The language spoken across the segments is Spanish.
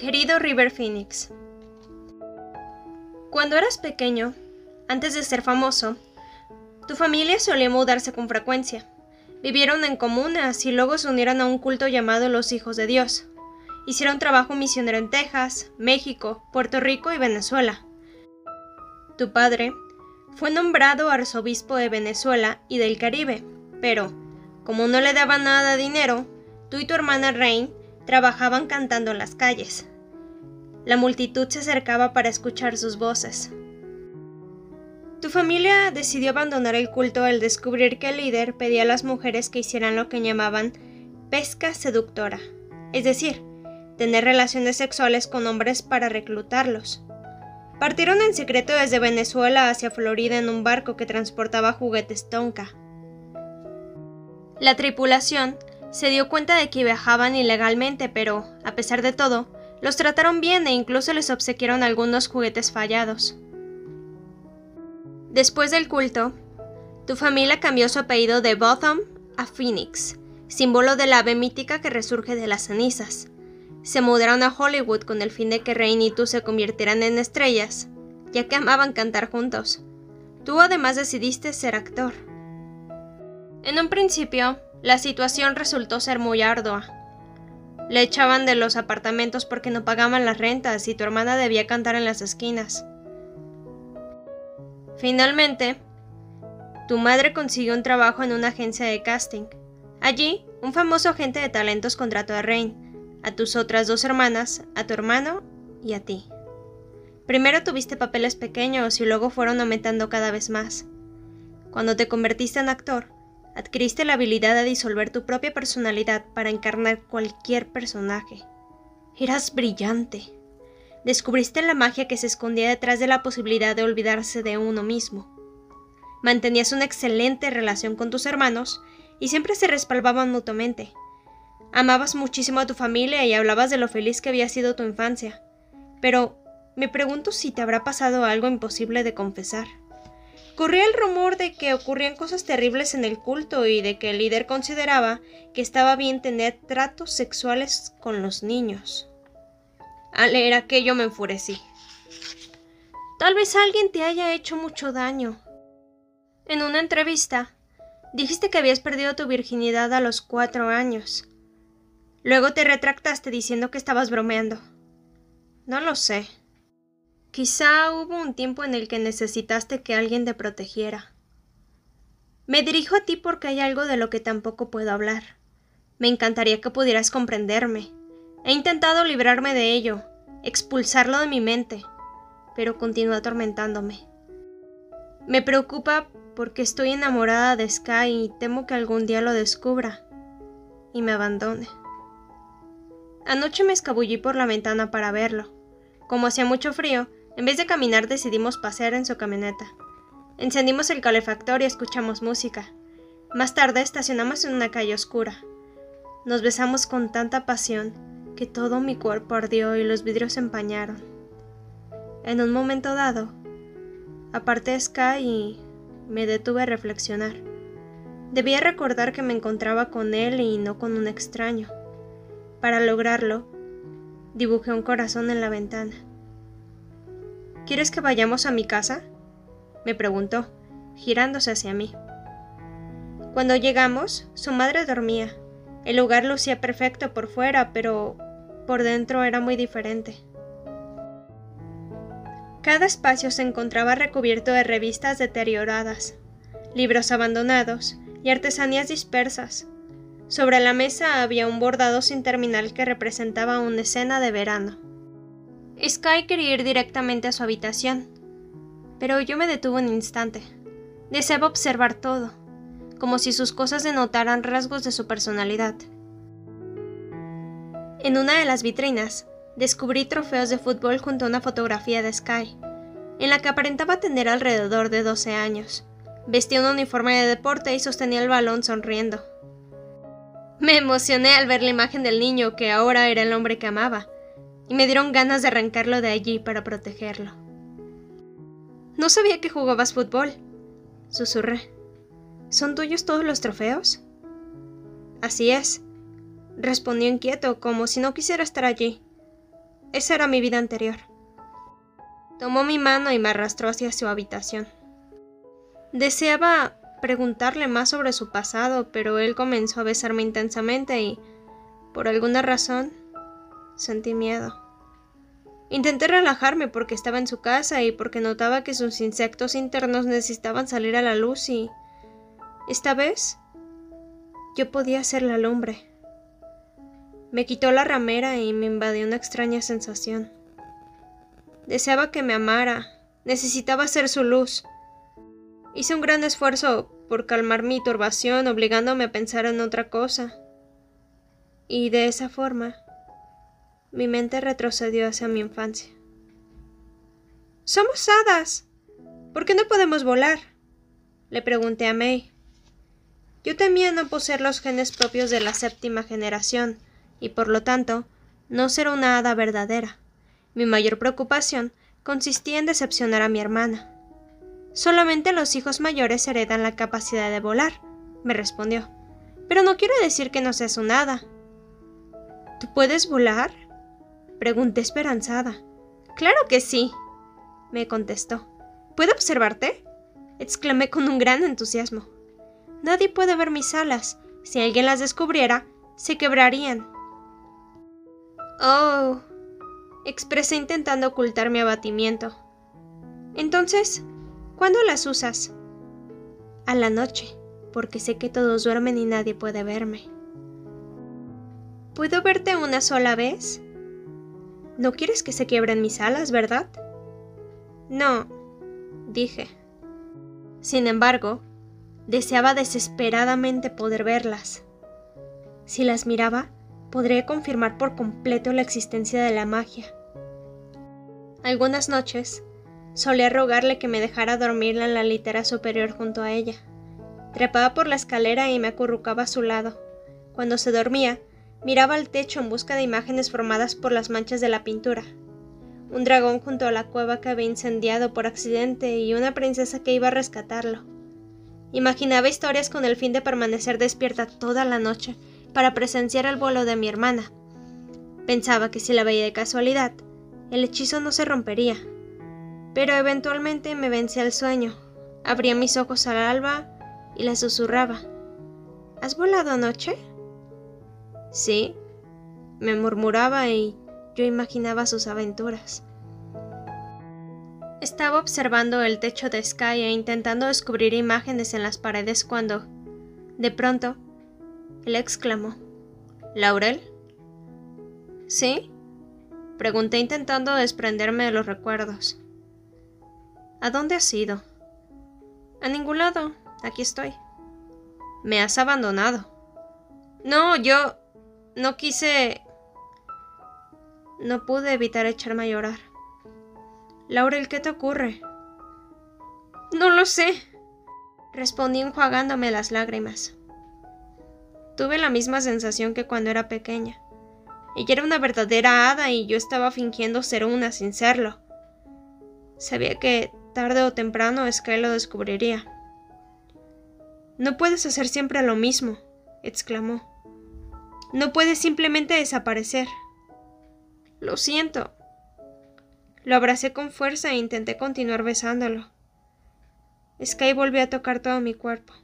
Querido River Phoenix, Cuando eras pequeño, antes de ser famoso, tu familia solía mudarse con frecuencia. Vivieron en comunas y luego se unieron a un culto llamado los Hijos de Dios. Hicieron trabajo misionero en Texas, México, Puerto Rico y Venezuela. Tu padre fue nombrado arzobispo de Venezuela y del Caribe, pero, como no le daba nada dinero, tú y tu hermana Rain trabajaban cantando en las calles. La multitud se acercaba para escuchar sus voces. Tu familia decidió abandonar el culto al descubrir que el líder pedía a las mujeres que hicieran lo que llamaban pesca seductora, es decir, tener relaciones sexuales con hombres para reclutarlos. Partieron en secreto desde Venezuela hacia Florida en un barco que transportaba juguetes Tonka. La tripulación se dio cuenta de que viajaban ilegalmente, pero, a pesar de todo, los trataron bien e incluso les obsequiaron algunos juguetes fallados. Después del culto, tu familia cambió su apellido de Botham a Phoenix, símbolo de la ave mítica que resurge de las cenizas. Se mudaron a Hollywood con el fin de que Rain y tú se convirtieran en estrellas, ya que amaban cantar juntos. Tú además decidiste ser actor. En un principio, la situación resultó ser muy ardua. Le echaban de los apartamentos porque no pagaban las rentas y tu hermana debía cantar en las esquinas. Finalmente, tu madre consiguió un trabajo en una agencia de casting. Allí, un famoso agente de talentos contrató a Rain, a tus otras dos hermanas, a tu hermano y a ti. Primero tuviste papeles pequeños y luego fueron aumentando cada vez más. Cuando te convertiste en actor, adquiriste la habilidad de disolver tu propia personalidad para encarnar cualquier personaje. Eras brillante descubriste la magia que se escondía detrás de la posibilidad de olvidarse de uno mismo. Mantenías una excelente relación con tus hermanos y siempre se respaldaban mutuamente. Amabas muchísimo a tu familia y hablabas de lo feliz que había sido tu infancia. Pero me pregunto si te habrá pasado algo imposible de confesar. Corría el rumor de que ocurrían cosas terribles en el culto y de que el líder consideraba que estaba bien tener tratos sexuales con los niños. Al leer aquello me enfurecí. Tal vez alguien te haya hecho mucho daño. En una entrevista, dijiste que habías perdido tu virginidad a los cuatro años. Luego te retractaste diciendo que estabas bromeando. No lo sé. Quizá hubo un tiempo en el que necesitaste que alguien te protegiera. Me dirijo a ti porque hay algo de lo que tampoco puedo hablar. Me encantaría que pudieras comprenderme He intentado librarme de ello, expulsarlo de mi mente, pero continúa atormentándome. Me preocupa porque estoy enamorada de Sky y temo que algún día lo descubra y me abandone. Anoche me escabullí por la ventana para verlo. Como hacía mucho frío, en vez de caminar decidimos pasear en su camioneta. Encendimos el calefactor y escuchamos música. Más tarde estacionamos en una calle oscura. Nos besamos con tanta pasión que todo mi cuerpo ardió y los vidrios se empañaron. En un momento dado, aparté Sky y me detuve a reflexionar. Debía recordar que me encontraba con él y no con un extraño. Para lograrlo, dibujé un corazón en la ventana. ¿Quieres que vayamos a mi casa? me preguntó, girándose hacia mí. Cuando llegamos, su madre dormía. El lugar lucía perfecto por fuera, pero por dentro era muy diferente. Cada espacio se encontraba recubierto de revistas deterioradas, libros abandonados y artesanías dispersas. Sobre la mesa había un bordado sin terminal que representaba una escena de verano. Sky quería ir directamente a su habitación, pero yo me detuve un instante. Deseaba observar todo, como si sus cosas denotaran rasgos de su personalidad. En una de las vitrinas, descubrí trofeos de fútbol junto a una fotografía de Sky, en la que aparentaba tener alrededor de 12 años. Vestía un uniforme de deporte y sostenía el balón sonriendo. Me emocioné al ver la imagen del niño que ahora era el hombre que amaba, y me dieron ganas de arrancarlo de allí para protegerlo. No sabía que jugabas fútbol, susurré. ¿Son tuyos todos los trofeos? Así es, respondió inquieto, como si no quisiera estar allí. esa era mi vida anterior. Tomó mi mano y me arrastró hacia su habitación. Deseaba preguntarle más sobre su pasado, pero él comenzó a besarme intensamente y, por alguna razón, sentí miedo. Intenté relajarme porque estaba en su casa y porque notaba que sus insectos internos necesitaban salir a la luz y... Esta vez yo podía ser la lumbre. Me quitó la ramera y me invadió una extraña sensación. Deseaba que me amara, necesitaba ser su luz. Hice un gran esfuerzo por calmar mi turbación, obligándome a pensar en otra cosa. Y de esa forma, mi mente retrocedió hacia mi infancia. Somos hadas. ¿Por qué no podemos volar? Le pregunté a May. Yo temía no poseer los genes propios de la séptima generación, y por lo tanto, no ser una hada verdadera. Mi mayor preocupación consistía en decepcionar a mi hermana. Solamente los hijos mayores heredan la capacidad de volar, me respondió. Pero no quiero decir que no seas un hada. ¿Tú puedes volar? Pregunté esperanzada. Claro que sí, me contestó. ¿Puedo observarte? exclamé con un gran entusiasmo. Nadie puede ver mis alas. Si alguien las descubriera, se quebrarían. Oh, expresé intentando ocultar mi abatimiento. Entonces, ¿cuándo las usas? A la noche, porque sé que todos duermen y nadie puede verme. ¿Puedo verte una sola vez? No quieres que se quiebren mis alas, ¿verdad? No, dije. Sin embargo, deseaba desesperadamente poder verlas. Si las miraba, podría confirmar por completo la existencia de la magia. Algunas noches solía rogarle que me dejara dormirla en la litera superior junto a ella. Trepaba por la escalera y me acurrucaba a su lado. Cuando se dormía, miraba al techo en busca de imágenes formadas por las manchas de la pintura. Un dragón junto a la cueva que había incendiado por accidente y una princesa que iba a rescatarlo. Imaginaba historias con el fin de permanecer despierta toda la noche para presenciar el vuelo de mi hermana. Pensaba que si la veía de casualidad, el hechizo no se rompería. Pero eventualmente me vencía el sueño, abría mis ojos al alba y le susurraba. ¿Has volado anoche? Sí, me murmuraba y yo imaginaba sus aventuras. Estaba observando el techo de Sky e intentando descubrir imágenes en las paredes cuando, de pronto, él exclamó. ¿Laurel? ¿Sí? Pregunté intentando desprenderme de los recuerdos. ¿A dónde has ido? A ningún lado. Aquí estoy. Me has abandonado. No, yo... no quise... No pude evitar echarme a llorar. Laurel, ¿qué te ocurre? No lo sé. Respondí enjuagándome las lágrimas. Tuve la misma sensación que cuando era pequeña. Ella era una verdadera hada y yo estaba fingiendo ser una sin serlo. Sabía que tarde o temprano Sky lo descubriría. No puedes hacer siempre lo mismo, exclamó. No puedes simplemente desaparecer. Lo siento. Lo abracé con fuerza e intenté continuar besándolo. Sky volvió a tocar todo mi cuerpo.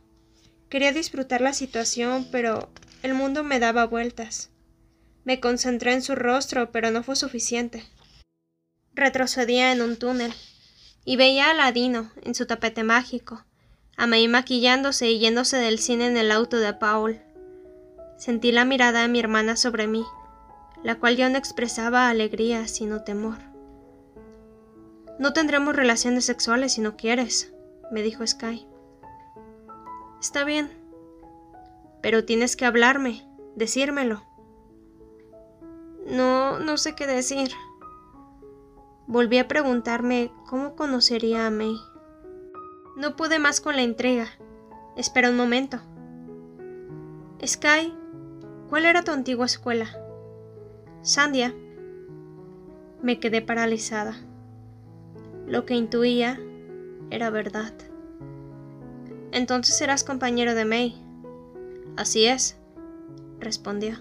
Quería disfrutar la situación, pero el mundo me daba vueltas. Me concentré en su rostro, pero no fue suficiente. Retrocedía en un túnel y veía a Ladino en su tapete mágico, a May maquillándose y yéndose del cine en el auto de Paul. Sentí la mirada de mi hermana sobre mí, la cual ya no expresaba alegría sino temor. No tendremos relaciones sexuales si no quieres, me dijo Sky. Está bien. Pero tienes que hablarme, decírmelo. No, no sé qué decir. Volví a preguntarme cómo conocería a May. No pude más con la intriga. Espera un momento. Sky, ¿cuál era tu antigua escuela? Sandia. Me quedé paralizada. Lo que intuía era verdad. Entonces serás compañero de May. Así es, respondió.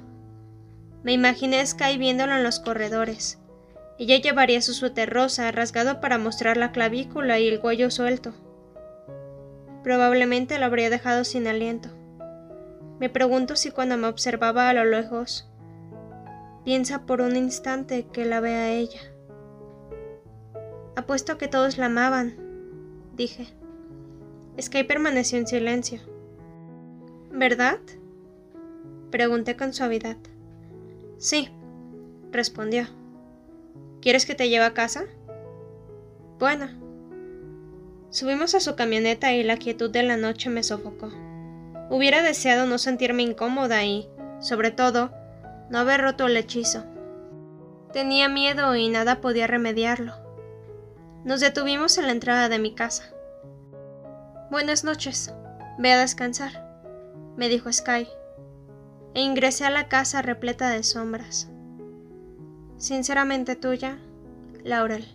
Me imaginé a Sky viéndolo en los corredores. Ella llevaría su suéter rosa rasgado para mostrar la clavícula y el cuello suelto. Probablemente lo habría dejado sin aliento. Me pregunto si cuando me observaba a lo lejos, piensa por un instante que la ve a ella. Apuesto que todos la amaban, dije. Sky permaneció en silencio. ¿Verdad? Pregunté con suavidad. Sí, respondió. ¿Quieres que te lleve a casa? Bueno. Subimos a su camioneta y la quietud de la noche me sofocó. Hubiera deseado no sentirme incómoda y, sobre todo, no haber roto el hechizo. Tenía miedo y nada podía remediarlo. Nos detuvimos en la entrada de mi casa. Buenas noches. Ve a descansar, me dijo Sky, e ingresé a la casa repleta de sombras. Sinceramente tuya, Laurel.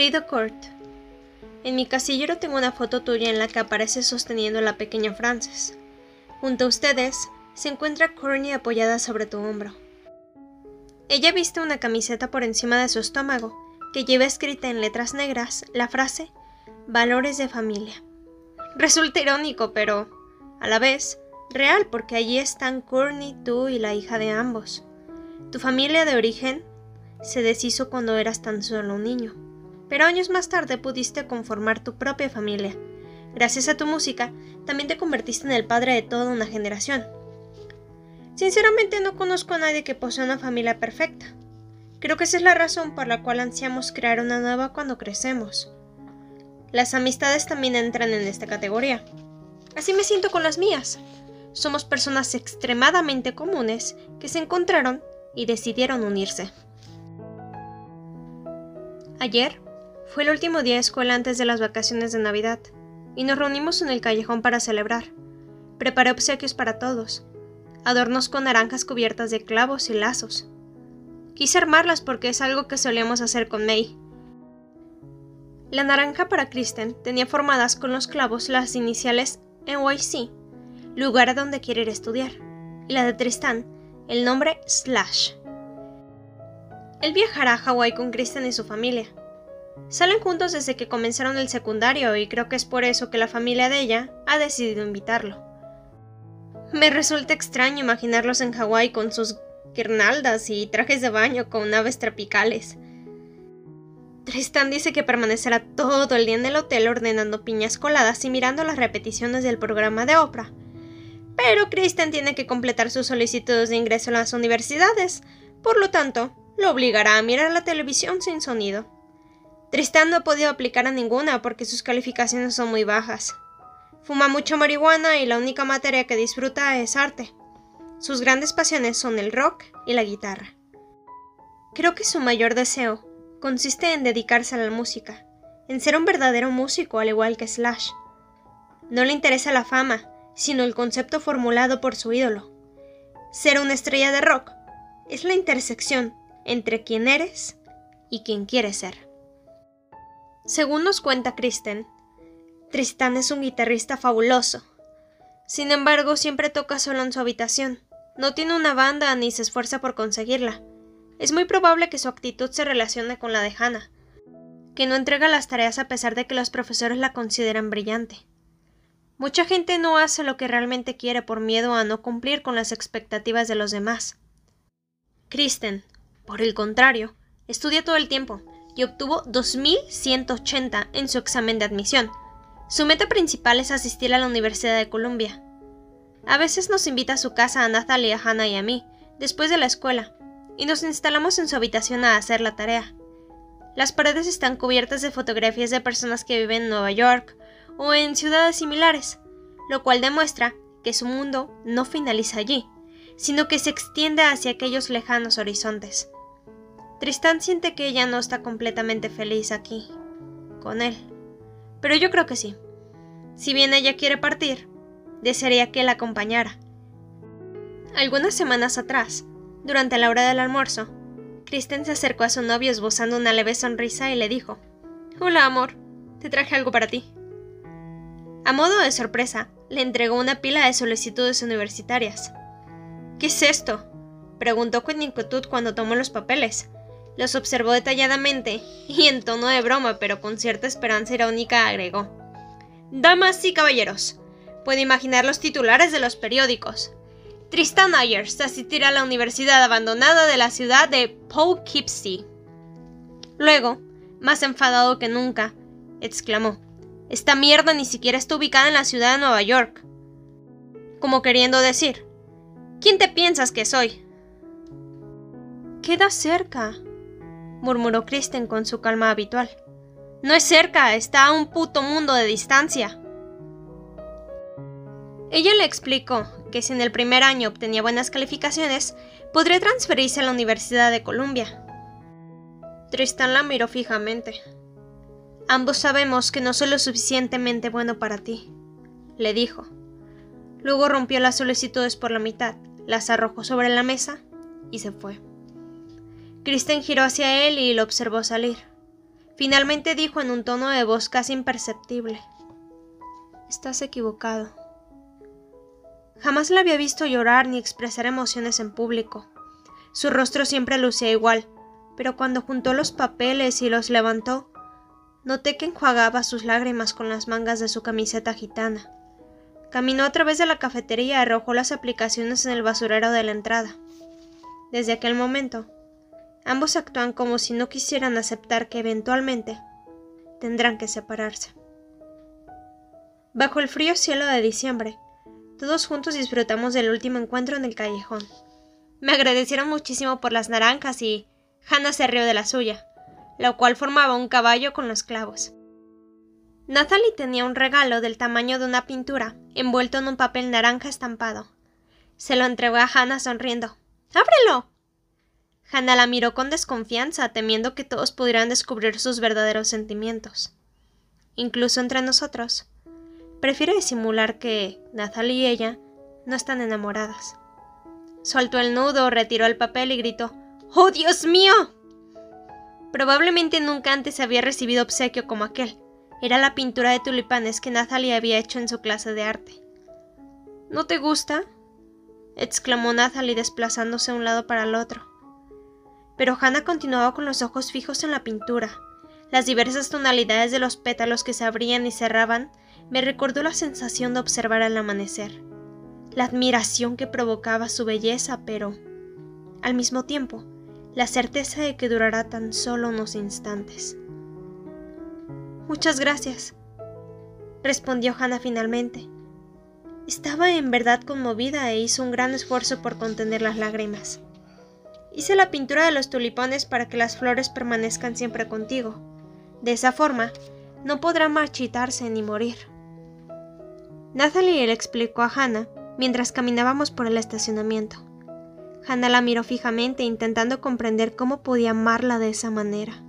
Querido Kurt, en mi casillero tengo una foto tuya en la que apareces sosteniendo a la pequeña Frances. Junto a ustedes se encuentra Courtney apoyada sobre tu hombro. Ella viste una camiseta por encima de su estómago que lleva escrita en letras negras la frase Valores de familia. Resulta irónico, pero a la vez real porque allí están Courtney, tú y la hija de ambos. Tu familia de origen se deshizo cuando eras tan solo un niño pero años más tarde pudiste conformar tu propia familia. Gracias a tu música, también te convertiste en el padre de toda una generación. Sinceramente no conozco a nadie que posea una familia perfecta. Creo que esa es la razón por la cual ansiamos crear una nueva cuando crecemos. Las amistades también entran en esta categoría. Así me siento con las mías. Somos personas extremadamente comunes que se encontraron y decidieron unirse. Ayer fue el último día de escuela antes de las vacaciones de Navidad, y nos reunimos en el callejón para celebrar. Preparé obsequios para todos, adornos con naranjas cubiertas de clavos y lazos. Quise armarlas porque es algo que solíamos hacer con May. La naranja para Kristen tenía formadas con los clavos las iniciales NYC, lugar a donde quiere ir a estudiar, y la de Tristan, el nombre Slash. Él viajará a Hawái con Kristen y su familia. Salen juntos desde que comenzaron el secundario y creo que es por eso que la familia de ella ha decidido invitarlo. Me resulta extraño imaginarlos en Hawái con sus guirnaldas y trajes de baño con aves tropicales. Tristan dice que permanecerá todo el día en el hotel ordenando piñas coladas y mirando las repeticiones del programa de Oprah. Pero Kristen tiene que completar sus solicitudes de ingreso a las universidades, por lo tanto, lo obligará a mirar la televisión sin sonido. Tristan no ha podido aplicar a ninguna porque sus calificaciones son muy bajas. Fuma mucho marihuana y la única materia que disfruta es arte. Sus grandes pasiones son el rock y la guitarra. Creo que su mayor deseo consiste en dedicarse a la música, en ser un verdadero músico al igual que Slash. No le interesa la fama, sino el concepto formulado por su ídolo. Ser una estrella de rock es la intersección entre quien eres y quien quieres ser. Según nos cuenta Kristen, Tristan es un guitarrista fabuloso. Sin embargo, siempre toca solo en su habitación. No tiene una banda ni se esfuerza por conseguirla. Es muy probable que su actitud se relacione con la de Hannah, que no entrega las tareas a pesar de que los profesores la consideran brillante. Mucha gente no hace lo que realmente quiere por miedo a no cumplir con las expectativas de los demás. Kristen, por el contrario, estudia todo el tiempo, y obtuvo 2.180 en su examen de admisión. Su meta principal es asistir a la Universidad de Columbia. A veces nos invita a su casa a Natalia, Hannah y a mí, después de la escuela, y nos instalamos en su habitación a hacer la tarea. Las paredes están cubiertas de fotografías de personas que viven en Nueva York o en ciudades similares, lo cual demuestra que su mundo no finaliza allí, sino que se extiende hacia aquellos lejanos horizontes. Tristán siente que ella no está completamente feliz aquí, con él. Pero yo creo que sí. Si bien ella quiere partir, desearía que él acompañara. Algunas semanas atrás, Durante la hora del almuerzo, Kristen se acercó a su novio esbozando una leve sonrisa y le dijo: Hola, amor, te traje algo para ti. A modo de sorpresa, le entregó una pila de solicitudes universitarias. ¿Qué es esto? preguntó con inquietud cuando tomó los papeles. Los observó detalladamente y en tono de broma, pero con cierta esperanza irónica, agregó: Damas y caballeros, puede imaginar los titulares de los periódicos. Tristan Ayers asistirá a la universidad abandonada de la ciudad de Poughkeepsie. Luego, más enfadado que nunca, exclamó: Esta mierda ni siquiera está ubicada en la ciudad de Nueva York. Como queriendo decir: ¿Quién te piensas que soy? Queda cerca, murmuró Kristen con su calma habitual. No es cerca, está a un puto mundo de distancia. Ella le explicó que si en el primer año obtenía buenas calificaciones, podría transferirse a la Universidad de Columbia. Tristan la miró fijamente. Ambos sabemos que no soy lo suficientemente bueno para ti, le dijo. Luego rompió las solicitudes por la mitad, las arrojó sobre la mesa y se fue. Kristen giró hacia él y lo observó salir. Finalmente dijo en un tono de voz casi imperceptible. Estás equivocado. Jamás la había visto llorar ni expresar emociones en público. Su rostro siempre lucía igual, pero cuando juntó los papeles y los levantó, noté que enjuagaba sus lágrimas con las mangas de su camiseta gitana. Caminó a través de la cafetería y arrojó las aplicaciones en el basurero de la entrada. Desde aquel momento, ambos actúan como si no quisieran aceptar que eventualmente tendrán que separarse. Bajo el frío cielo de diciembre, todos juntos disfrutamos del último encuentro en el callejón. Me agradecieron muchísimo por las naranjas y Hannah se rió de la suya, la cual formaba un caballo con los clavos. Natalie tenía un regalo del tamaño de una pintura, envuelto en un papel naranja estampado. Se lo entregó a Hannah sonriendo. ¡Ábrelo! Hannah la miró con desconfianza, temiendo que todos pudieran descubrir sus verdaderos sentimientos. Incluso entre nosotros, Prefiere disimular que Nathalie y ella no están enamoradas. Soltó el nudo, retiró el papel y gritó ¡Oh, Dios mío! Probablemente nunca antes había recibido obsequio como aquel. Era la pintura de tulipanes que Nathalie había hecho en su clase de arte. ¿No te gusta? exclamó Nathalie desplazándose de un lado para el otro. Pero Hannah continuaba con los ojos fijos en la pintura. Las diversas tonalidades de los pétalos que se abrían y cerraban me recordó la sensación de observar el amanecer, la admiración que provocaba su belleza, pero, al mismo tiempo, la certeza de que durará tan solo unos instantes. Muchas gracias, respondió Hannah finalmente. Estaba en verdad conmovida e hizo un gran esfuerzo por contener las lágrimas. Hice la pintura de los tulipanes para que las flores permanezcan siempre contigo. De esa forma, no podrá marchitarse ni morir. Nathalie le explicó a Hannah mientras caminábamos por el estacionamiento. Hannah la miró fijamente intentando comprender cómo podía amarla de esa manera.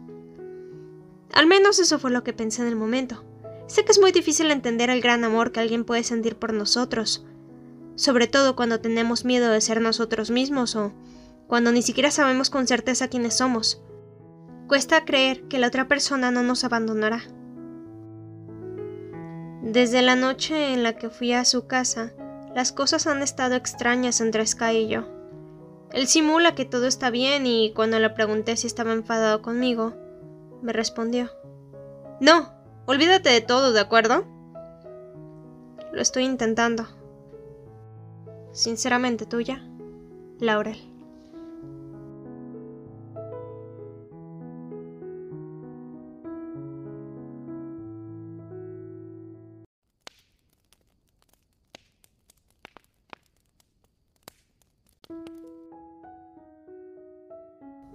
Al menos eso fue lo que pensé en el momento. Sé que es muy difícil entender el gran amor que alguien puede sentir por nosotros, sobre todo cuando tenemos miedo de ser nosotros mismos o cuando ni siquiera sabemos con certeza quiénes somos. Cuesta creer que la otra persona no nos abandonará. Desde la noche en la que fui a su casa, las cosas han estado extrañas entre Sky y yo. Él simula que todo está bien y cuando le pregunté si estaba enfadado conmigo, me respondió. No, olvídate de todo, ¿de acuerdo? Lo estoy intentando. Sinceramente tuya, Laurel.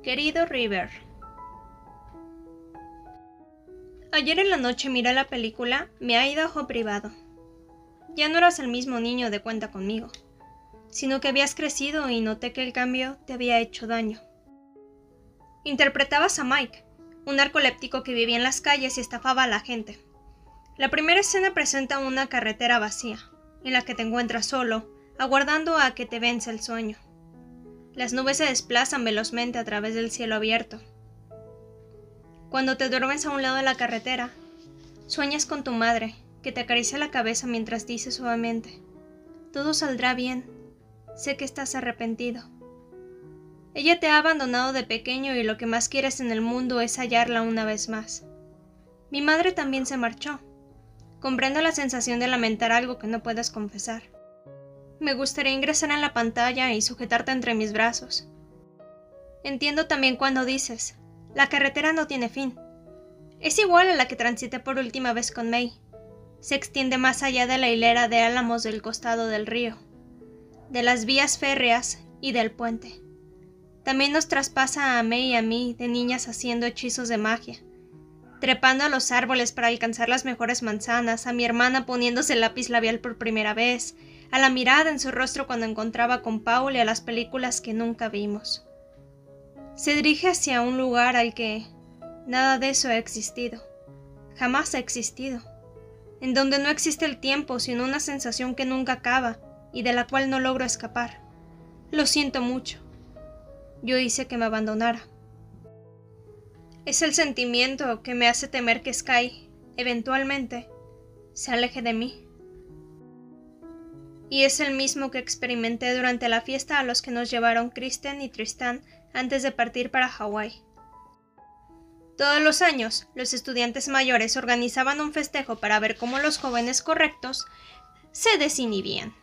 Querido River, Ayer en la noche miré la película Me ha ido ojo privado. Ya no eras el mismo niño de cuenta conmigo, sino que habías crecido y noté que el cambio te había hecho daño. Interpretabas a Mike, un narcoléptico que vivía en las calles y estafaba a la gente. La primera escena presenta una carretera vacía, en la que te encuentras solo, aguardando a que te vence el sueño. Las nubes se desplazan velozmente a través del cielo abierto. Cuando te duermes a un lado de la carretera, sueñas con tu madre, que te acaricia la cabeza mientras dice suavemente, todo saldrá bien, sé que estás arrepentido. Ella te ha abandonado de pequeño y lo que más quieres en el mundo es hallarla una vez más. Mi madre también se marchó. Comprendo la sensación de lamentar algo que no puedes confesar. Me gustaría ingresar en la pantalla y sujetarte entre mis brazos. Entiendo también cuando dices, la carretera no tiene fin. Es igual a la que transité por última vez con May. Se extiende más allá de la hilera de álamos del costado del río, de las vías férreas y del puente. También nos traspasa a May y a mí de niñas haciendo hechizos de magia, trepando a los árboles para alcanzar las mejores manzanas, a mi hermana poniéndose el lápiz labial por primera vez, a la mirada en su rostro cuando encontraba con Paul y a las películas que nunca vimos. Se dirige hacia un lugar al que nada de eso ha existido, jamás ha existido, en donde no existe el tiempo sino una sensación que nunca acaba y de la cual no logro escapar. Lo siento mucho. Yo hice que me abandonara. Es el sentimiento que me hace temer que Sky, eventualmente, se aleje de mí y es el mismo que experimenté durante la fiesta a los que nos llevaron Kristen y Tristan antes de partir para Hawái. Todos los años, los estudiantes mayores organizaban un festejo para ver cómo los jóvenes correctos se desinhibían.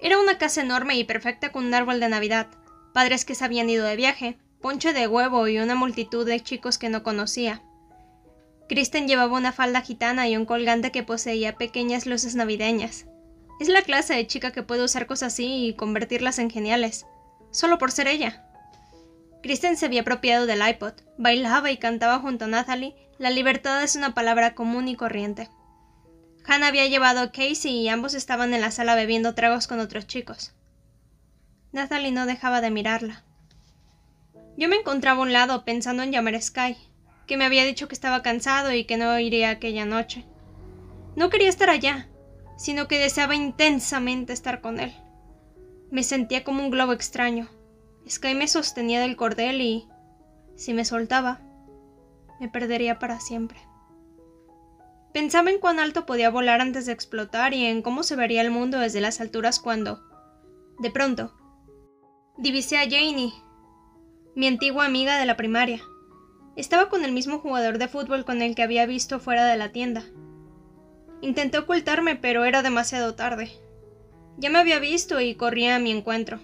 Era una casa enorme y perfecta con un árbol de Navidad, padres que se habían ido de viaje, ponche de huevo y una multitud de chicos que no conocía. Kristen llevaba una falda gitana y un colgante que poseía pequeñas luces navideñas. Es la clase de chica que puede usar cosas así y convertirlas en geniales, solo por ser ella. Kristen se había apropiado del iPod, bailaba y cantaba junto a Natalie, la libertad es una palabra común y corriente. Hannah había llevado a Casey y ambos estaban en la sala bebiendo tragos con otros chicos. Natalie no dejaba de mirarla. Yo me encontraba a un lado pensando en llamar a Sky, que me había dicho que estaba cansado y que no iría aquella noche. No quería estar allá, sino que deseaba intensamente estar con él. Me sentía como un globo extraño. Sky me sostenía del cordel y, si me soltaba, me perdería para siempre. Pensaba en cuán alto podía volar antes de explotar y en cómo se vería el mundo desde las alturas cuando, de pronto, divisé a Janie, mi antigua amiga de la primaria. Estaba con el mismo jugador de fútbol con el que había visto fuera de la tienda. Intenté ocultarme, pero era demasiado tarde. Ya me había visto y corría a mi encuentro.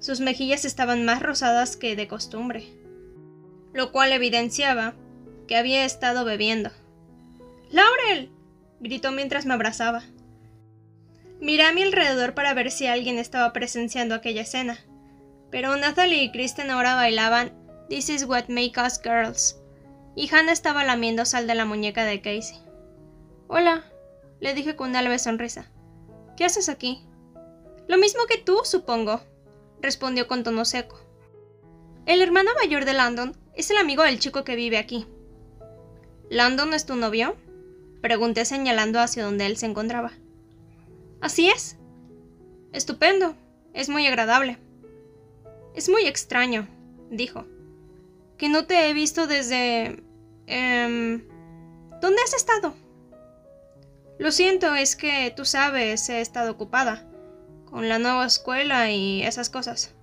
Sus mejillas estaban más rosadas que de costumbre, lo cual evidenciaba que había estado bebiendo. ¡Laurel! gritó mientras me abrazaba. Miré a mi alrededor para ver si alguien estaba presenciando aquella escena, pero Natalie y Kristen ahora bailaban This is what make us girls, y Hannah estaba lamiendo sal de la muñeca de Casey. Hola, le dije con una leve sonrisa. ¿Qué haces aquí? Lo mismo que tú, supongo, respondió con tono seco. El hermano mayor de Landon es el amigo del chico que vive aquí. ¿Landon es tu novio? Pregunté señalando hacia donde él se encontraba. Así es. Estupendo. Es muy agradable. Es muy extraño, dijo. Que no te he visto desde... Eh... ¿Dónde has estado? Lo siento, es que tú sabes, he estado ocupada con la nueva escuela y esas cosas.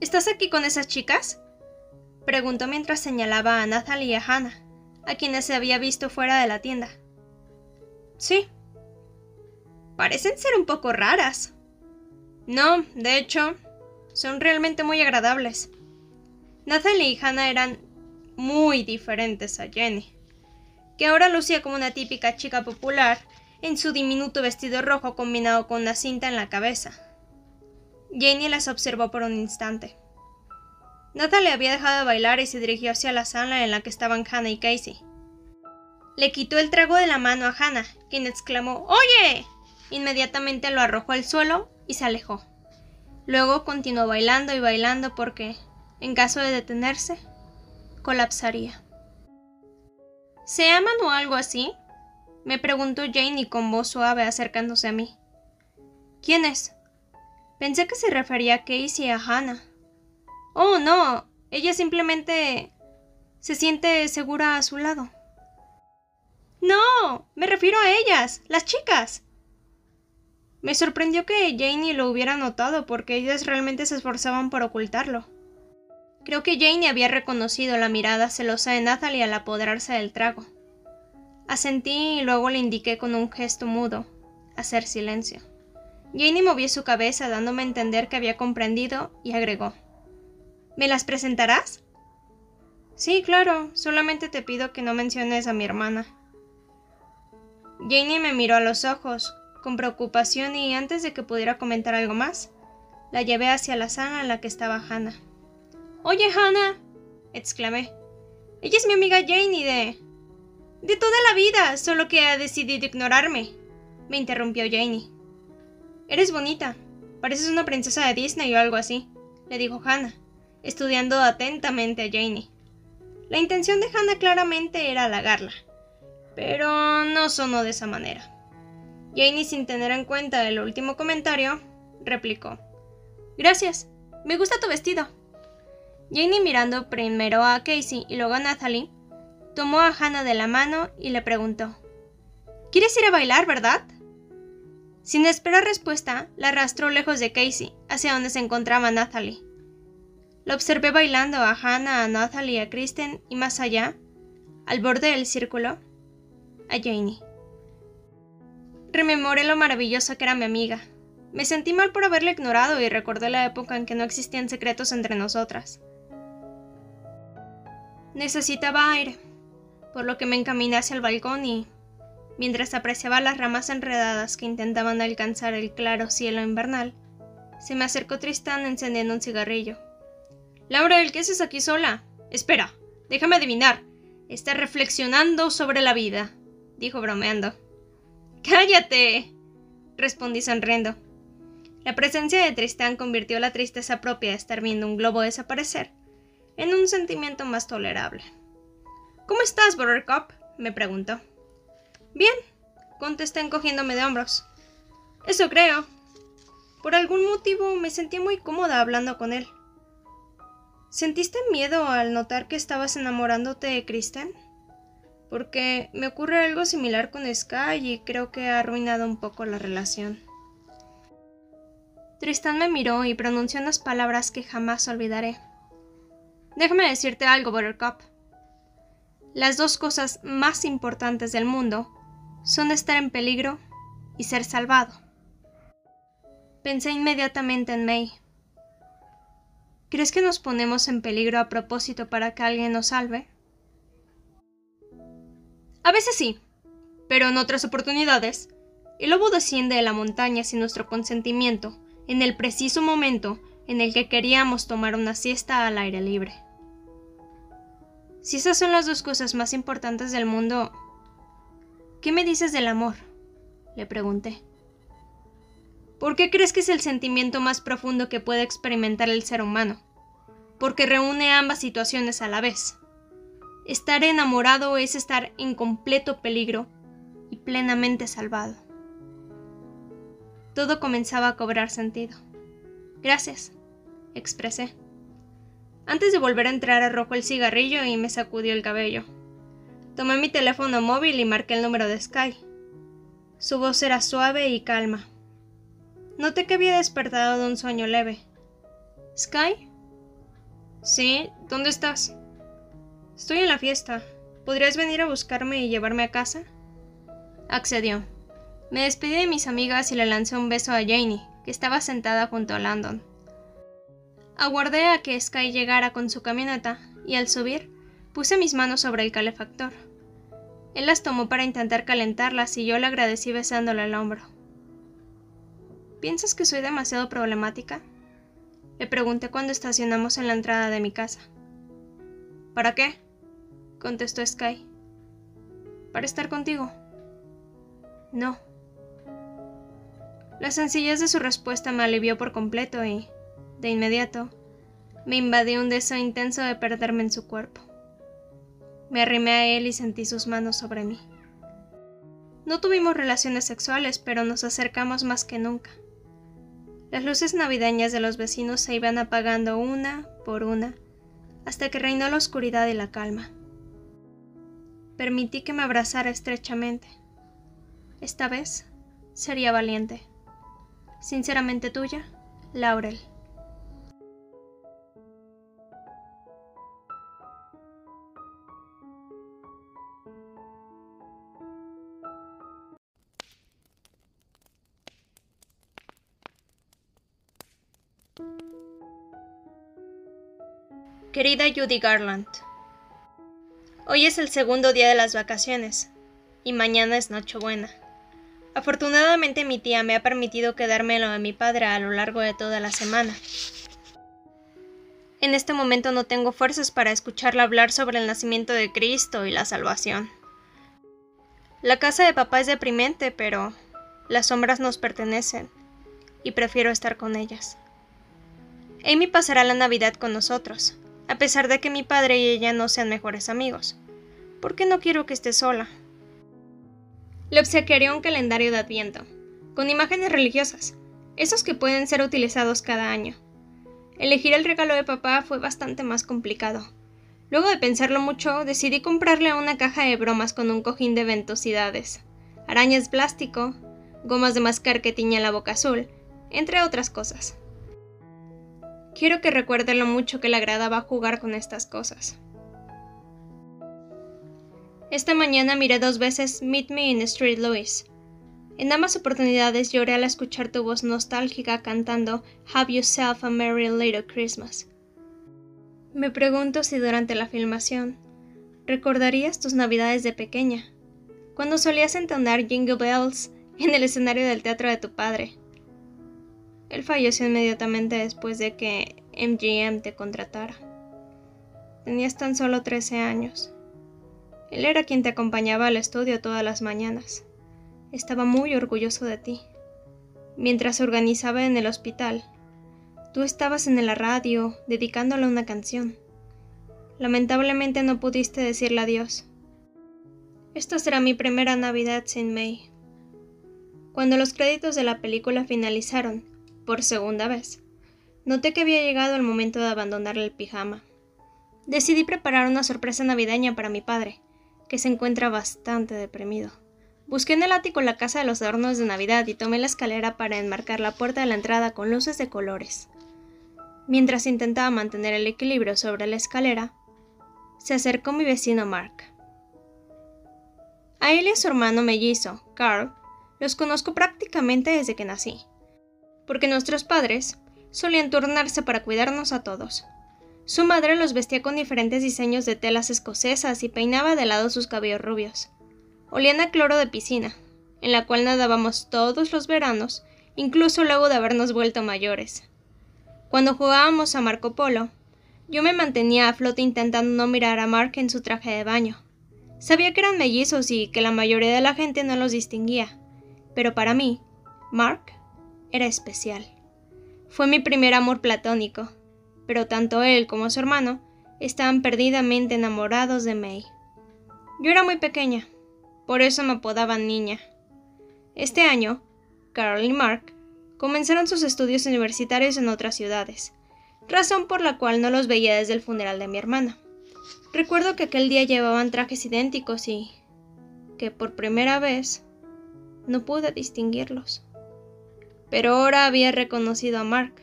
¿Estás aquí con esas chicas? Preguntó mientras señalaba a Nathalie y a Hannah, a quienes se había visto fuera de la tienda. Sí. Parecen ser un poco raras. No, de hecho, son realmente muy agradables. Nathalie y Hannah eran muy diferentes a Jenny que ahora lucía como una típica chica popular en su diminuto vestido rojo combinado con una cinta en la cabeza. Jenny las observó por un instante. Natalie había dejado de bailar y se dirigió hacia la sala en la que estaban Hannah y Casey. Le quitó el trago de la mano a Hannah, quien exclamó ¡Oye! Inmediatamente lo arrojó al suelo y se alejó. Luego continuó bailando y bailando porque, en caso de detenerse, colapsaría. ¿Se aman o algo así? me preguntó Janie con voz suave acercándose a mí. ¿Quién es? Pensé que se refería a Casey y a Hannah. Oh, no, ella simplemente se siente segura a su lado. No, me refiero a ellas, las chicas. Me sorprendió que Janie lo hubiera notado porque ellas realmente se esforzaban por ocultarlo. Creo que Janie había reconocido la mirada celosa de Natalie al apoderarse del trago. Asentí y luego le indiqué con un gesto mudo hacer silencio. Janie movió su cabeza dándome a entender que había comprendido y agregó ¿Me las presentarás? Sí, claro, solamente te pido que no menciones a mi hermana. Janie me miró a los ojos, con preocupación y antes de que pudiera comentar algo más, la llevé hacia la sala en la que estaba Hannah. Oye, Hannah, exclamé. Ella es mi amiga Janie de... De toda la vida, solo que ha decidido ignorarme, me interrumpió Janie. Eres bonita, pareces una princesa de Disney o algo así, le dijo Hannah, estudiando atentamente a Janie. La intención de Hannah claramente era halagarla, pero no sonó de esa manera. Janie, sin tener en cuenta el último comentario, replicó. Gracias, me gusta tu vestido. Janie mirando primero a Casey y luego a Natalie, tomó a Hannah de la mano y le preguntó. ¿Quieres ir a bailar, verdad? Sin esperar respuesta, la arrastró lejos de Casey, hacia donde se encontraba Natalie. La observé bailando a Hannah, a Natalie, a Kristen y más allá, al borde del círculo, a Janie. Rememoré lo maravillosa que era mi amiga. Me sentí mal por haberla ignorado y recordé la época en que no existían secretos entre nosotras. Necesitaba aire, por lo que me encaminé hacia el balcón y, mientras apreciaba las ramas enredadas que intentaban alcanzar el claro cielo invernal, se me acercó Tristán encendiendo un cigarrillo. Laurel, ¿qué haces aquí sola? Espera, déjame adivinar. Está reflexionando sobre la vida dijo bromeando. ¡Cállate! respondí sonriendo. La presencia de Tristán convirtió la tristeza propia de estar viendo un globo desaparecer en un sentimiento más tolerable. ¿Cómo estás, Buttercup? me preguntó. Bien, contesté encogiéndome de hombros. Eso creo. Por algún motivo me sentí muy cómoda hablando con él. ¿Sentiste miedo al notar que estabas enamorándote de Kristen? porque me ocurre algo similar con Sky y creo que ha arruinado un poco la relación. Tristan me miró y pronunció unas palabras que jamás olvidaré. Déjame decirte algo, Buttercup. Las dos cosas más importantes del mundo son estar en peligro y ser salvado. Pensé inmediatamente en May. ¿Crees que nos ponemos en peligro a propósito para que alguien nos salve? A veces sí, pero en otras oportunidades, el lobo desciende de la montaña sin nuestro consentimiento, en el preciso momento en el que queríamos tomar una siesta al aire libre. Si esas son las dos cosas más importantes del mundo, ¿qué me dices del amor? le pregunté. ¿Por qué crees que es el sentimiento más profundo que puede experimentar el ser humano? Porque reúne ambas situaciones a la vez. Estar enamorado es estar en completo peligro y plenamente salvado. Todo comenzaba a cobrar sentido. Gracias, expresé. Antes de volver a entrar arrojó el cigarrillo y me sacudió el cabello. Tomé mi teléfono móvil y marqué el número de Sky. Su voz era suave y calma. Noté que había despertado de un sueño leve. ¿Sky? Sí, ¿dónde estás? Estoy en la fiesta. ¿Podrías venir a buscarme y llevarme a casa? Accedió. Me despedí de mis amigas y le lancé un beso a Janie, que estaba sentada junto a Landon. Aguardé a que Sky llegara con su camioneta y al subir puse mis manos sobre el calefactor. Él las tomó para intentar calentarlas y yo le agradecí besándole el hombro. ¿Piensas que soy demasiado problemática? Le pregunté cuando estacionamos en la entrada de mi casa. ¿Para qué? contestó Sky. Para estar contigo. No. La sencillez de su respuesta me alivió por completo y, de inmediato, me invadió un deseo intenso de perderme en su cuerpo. Me arrimé a él y sentí sus manos sobre mí. No tuvimos relaciones sexuales, pero nos acercamos más que nunca. Las luces navideñas de los vecinos se iban apagando una por una, hasta que reinó la oscuridad y la calma. Permití que me abrazara estrechamente. Esta vez sería valiente. Sinceramente tuya, Laurel. Querida Judy Garland, Hoy es el segundo día de las vacaciones y mañana es Nochebuena. Afortunadamente mi tía me ha permitido quedármelo a mi padre a lo largo de toda la semana. En este momento no tengo fuerzas para escucharla hablar sobre el nacimiento de Cristo y la salvación. La casa de papá es deprimente, pero las sombras nos pertenecen y prefiero estar con ellas. Amy pasará la Navidad con nosotros, a pesar de que mi padre y ella no sean mejores amigos, porque no quiero que esté sola. Le obsequiaré un calendario de Adviento, con imágenes religiosas, esos que pueden ser utilizados cada año. Elegir el regalo de papá fue bastante más complicado. Luego de pensarlo mucho, decidí comprarle una caja de bromas con un cojín de ventosidades, arañas plástico, gomas de mascar que tiñan la boca azul, entre otras cosas. Quiero que recuerde lo mucho que le agradaba jugar con estas cosas. Esta mañana miré dos veces Meet Me in Street Louis. En ambas oportunidades lloré al escuchar tu voz nostálgica cantando Have Yourself a Merry Little Christmas. Me pregunto si durante la filmación recordarías tus navidades de pequeña, cuando solías entonar Jingle Bells en el escenario del teatro de tu padre él falleció inmediatamente después de que MGM te contratara. Tenías tan solo 13 años. Él era quien te acompañaba al estudio todas las mañanas. Estaba muy orgulloso de ti. Mientras se organizaba en el hospital, tú estabas en la radio dedicándole una canción. Lamentablemente no pudiste decirle adiós. Esta será mi primera Navidad sin May. Cuando los créditos de la película finalizaron, por segunda vez. Noté que había llegado el momento de abandonar el pijama. Decidí preparar una sorpresa navideña para mi padre, que se encuentra bastante deprimido. Busqué en el ático la casa de los adornos de Navidad y tomé la escalera para enmarcar la puerta de la entrada con luces de colores. Mientras intentaba mantener el equilibrio sobre la escalera, se acercó mi vecino Mark. A él y a su hermano mellizo, Carl, los conozco prácticamente desde que nací porque nuestros padres solían turnarse para cuidarnos a todos. Su madre los vestía con diferentes diseños de telas escocesas y peinaba de lado sus cabellos rubios. Olían a cloro de piscina, en la cual nadábamos todos los veranos, incluso luego de habernos vuelto mayores. Cuando jugábamos a Marco Polo, yo me mantenía a flote intentando no mirar a Mark en su traje de baño. Sabía que eran mellizos y que la mayoría de la gente no los distinguía, pero para mí, Mark era especial. Fue mi primer amor platónico, pero tanto él como su hermano estaban perdidamente enamorados de May. Yo era muy pequeña, por eso me apodaban niña. Este año, Carol y Mark comenzaron sus estudios universitarios en otras ciudades, razón por la cual no los veía desde el funeral de mi hermana. Recuerdo que aquel día llevaban trajes idénticos y que por primera vez no pude distinguirlos pero ahora había reconocido a Mark.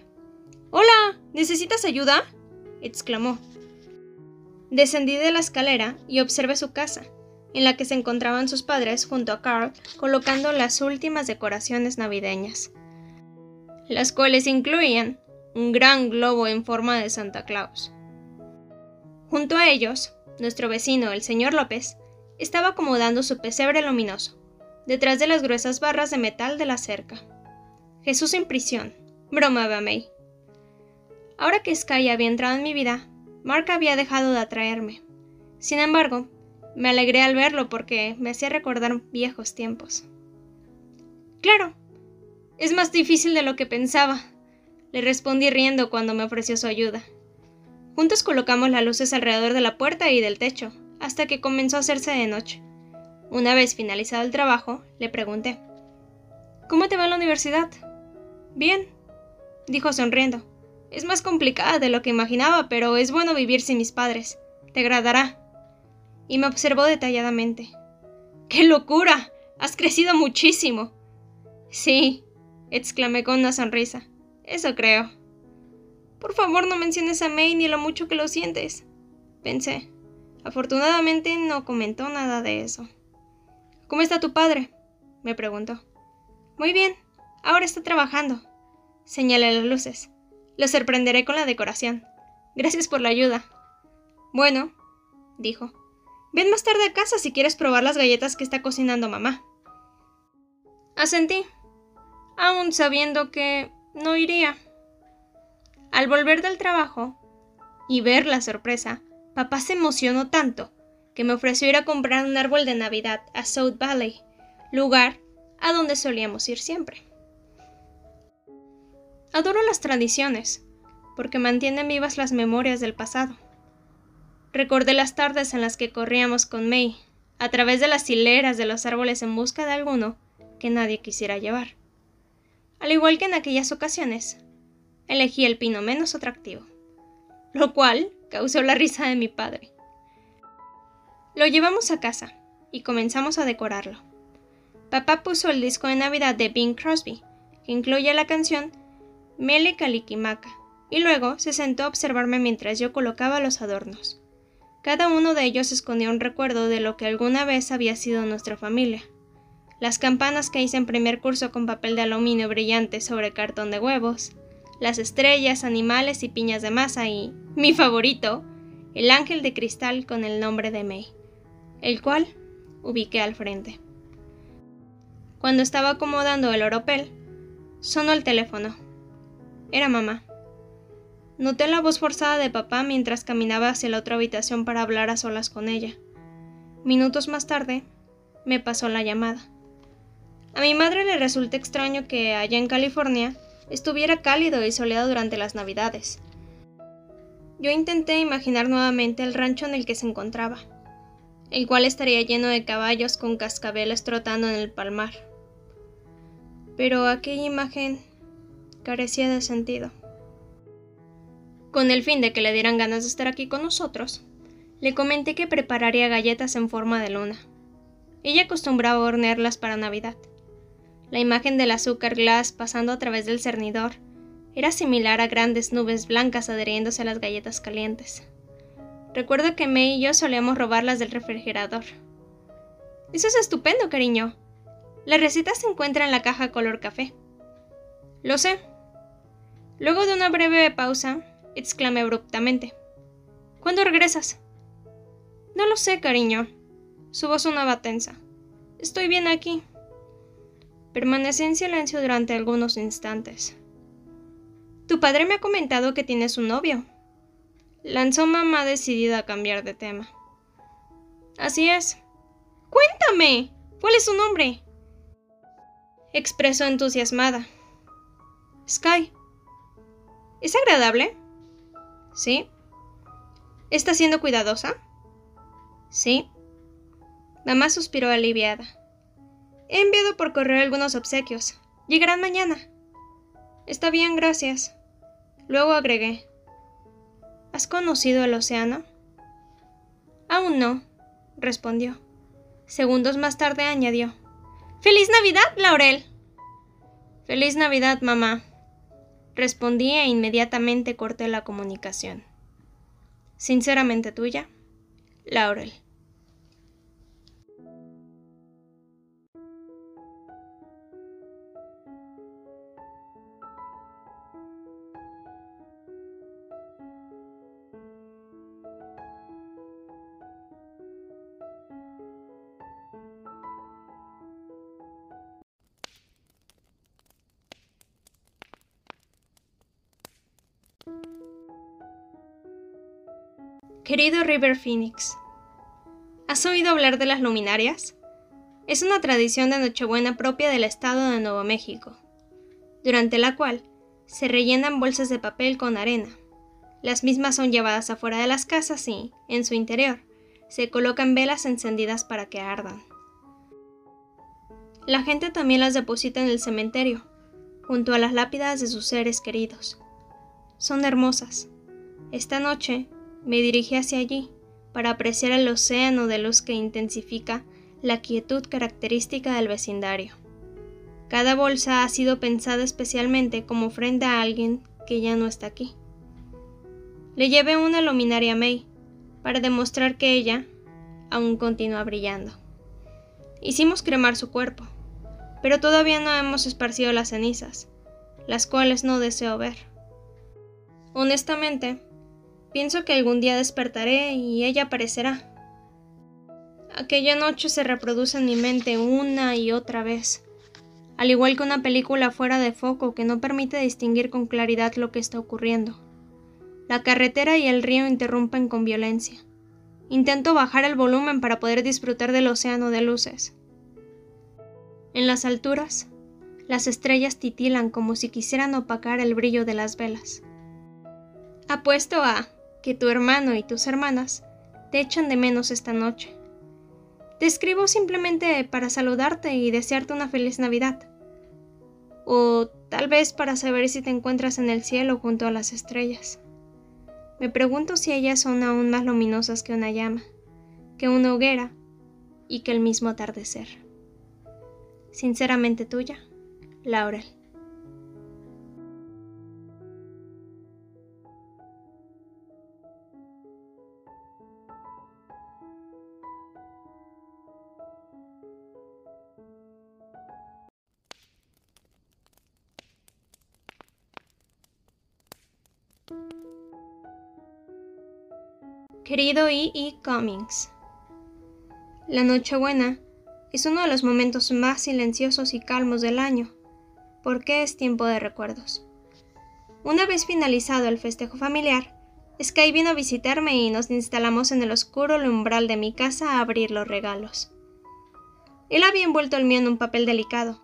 Hola, ¿necesitas ayuda? exclamó. Descendí de la escalera y observé su casa, en la que se encontraban sus padres junto a Carl colocando las últimas decoraciones navideñas, las cuales incluían un gran globo en forma de Santa Claus. Junto a ellos, nuestro vecino, el señor López, estaba acomodando su pesebre luminoso, detrás de las gruesas barras de metal de la cerca. Jesús en prisión, bromaba May. Ahora que Sky había entrado en mi vida, Mark había dejado de atraerme. Sin embargo, me alegré al verlo porque me hacía recordar viejos tiempos. Claro, es más difícil de lo que pensaba, le respondí riendo cuando me ofreció su ayuda. Juntos colocamos las luces alrededor de la puerta y del techo, hasta que comenzó a hacerse de noche. Una vez finalizado el trabajo, le pregunté, ¿Cómo te va en la universidad? Bien. dijo sonriendo. Es más complicada de lo que imaginaba, pero es bueno vivir sin mis padres. Te agradará. Y me observó detalladamente. ¡Qué locura! Has crecido muchísimo. Sí, exclamé con una sonrisa. Eso creo. Por favor, no menciones a May ni lo mucho que lo sientes. Pensé. Afortunadamente no comentó nada de eso. ¿Cómo está tu padre? me preguntó. Muy bien, ahora está trabajando. Señalé las luces. Lo sorprenderé con la decoración. Gracias por la ayuda. Bueno, dijo. Ven más tarde a casa si quieres probar las galletas que está cocinando mamá. Asentí, aún sabiendo que no iría. Al volver del trabajo y ver la sorpresa, papá se emocionó tanto que me ofreció ir a comprar un árbol de Navidad a South Valley, lugar a donde solíamos ir siempre. Adoro las tradiciones, porque mantienen vivas las memorias del pasado. Recordé las tardes en las que corríamos con May, a través de las hileras de los árboles en busca de alguno que nadie quisiera llevar. Al igual que en aquellas ocasiones, elegí el pino menos atractivo, lo cual causó la risa de mi padre. Lo llevamos a casa y comenzamos a decorarlo. Papá puso el disco de Navidad de Bing Crosby, que incluye la canción Mele Kalikimaka, y luego se sentó a observarme mientras yo colocaba los adornos. Cada uno de ellos escondía un recuerdo de lo que alguna vez había sido nuestra familia. Las campanas que hice en primer curso con papel de aluminio brillante sobre cartón de huevos, las estrellas, animales y piñas de masa y, mi favorito, el ángel de cristal con el nombre de May, el cual ubiqué al frente. Cuando estaba acomodando el oropel, sonó el teléfono. Era mamá. Noté la voz forzada de papá mientras caminaba hacia la otra habitación para hablar a solas con ella. Minutos más tarde, me pasó la llamada. A mi madre le resulta extraño que allá en California estuviera cálido y soleado durante las Navidades. Yo intenté imaginar nuevamente el rancho en el que se encontraba, el cual estaría lleno de caballos con cascabeles trotando en el palmar. Pero aquella imagen carecía de sentido. Con el fin de que le dieran ganas de estar aquí con nosotros, le comenté que prepararía galletas en forma de luna. Ella acostumbraba a hornearlas para Navidad. La imagen del azúcar glass pasando a través del cernidor era similar a grandes nubes blancas adheriéndose a las galletas calientes. Recuerdo que May y yo solíamos robarlas del refrigerador. Eso es estupendo, cariño. La receta se encuentra en la caja color café. Lo sé. Luego de una breve pausa, exclamé abruptamente. ¿Cuándo regresas? No lo sé, cariño. Su voz sonaba tensa. Estoy bien aquí. Permanecí en silencio durante algunos instantes. Tu padre me ha comentado que tienes un novio. Lanzó mamá decidida a cambiar de tema. Así es. Cuéntame. ¿Cuál es su nombre? Expresó entusiasmada. Sky. ¿Es agradable? ¿Sí? ¿Está siendo cuidadosa? Sí. Mamá suspiró aliviada. He enviado por correo algunos obsequios. Llegarán mañana. Está bien, gracias. Luego agregué. ¿Has conocido el océano? Aún no, respondió. Segundos más tarde añadió. ¡Feliz Navidad, Laurel! Feliz Navidad, mamá. Respondí e inmediatamente corté la comunicación. Sinceramente tuya, Laurel. Querido River Phoenix, ¿has oído hablar de las luminarias? Es una tradición de Nochebuena propia del estado de Nuevo México, durante la cual se rellenan bolsas de papel con arena. Las mismas son llevadas afuera de las casas y, en su interior, se colocan velas encendidas para que ardan. La gente también las deposita en el cementerio, junto a las lápidas de sus seres queridos. Son hermosas. Esta noche me dirigí hacia allí para apreciar el océano de luz que intensifica la quietud característica del vecindario. Cada bolsa ha sido pensada especialmente como ofrenda a alguien que ya no está aquí. Le llevé una luminaria a May para demostrar que ella aún continúa brillando. Hicimos cremar su cuerpo, pero todavía no hemos esparcido las cenizas, las cuales no deseo ver. Honestamente, pienso que algún día despertaré y ella aparecerá. Aquella noche se reproduce en mi mente una y otra vez, al igual que una película fuera de foco que no permite distinguir con claridad lo que está ocurriendo. La carretera y el río interrumpen con violencia. Intento bajar el volumen para poder disfrutar del océano de luces. En las alturas, las estrellas titilan como si quisieran opacar el brillo de las velas. Apuesto a que tu hermano y tus hermanas te echan de menos esta noche. Te escribo simplemente para saludarte y desearte una feliz Navidad. O tal vez para saber si te encuentras en el cielo junto a las estrellas. Me pregunto si ellas son aún más luminosas que una llama, que una hoguera y que el mismo atardecer. Sinceramente tuya, Laurel. Querido E. E. Cummings, la Nochebuena es uno de los momentos más silenciosos y calmos del año, porque es tiempo de recuerdos. Una vez finalizado el festejo familiar, Sky vino a visitarme y nos instalamos en el oscuro umbral de mi casa a abrir los regalos. Él había envuelto el mío en un papel delicado,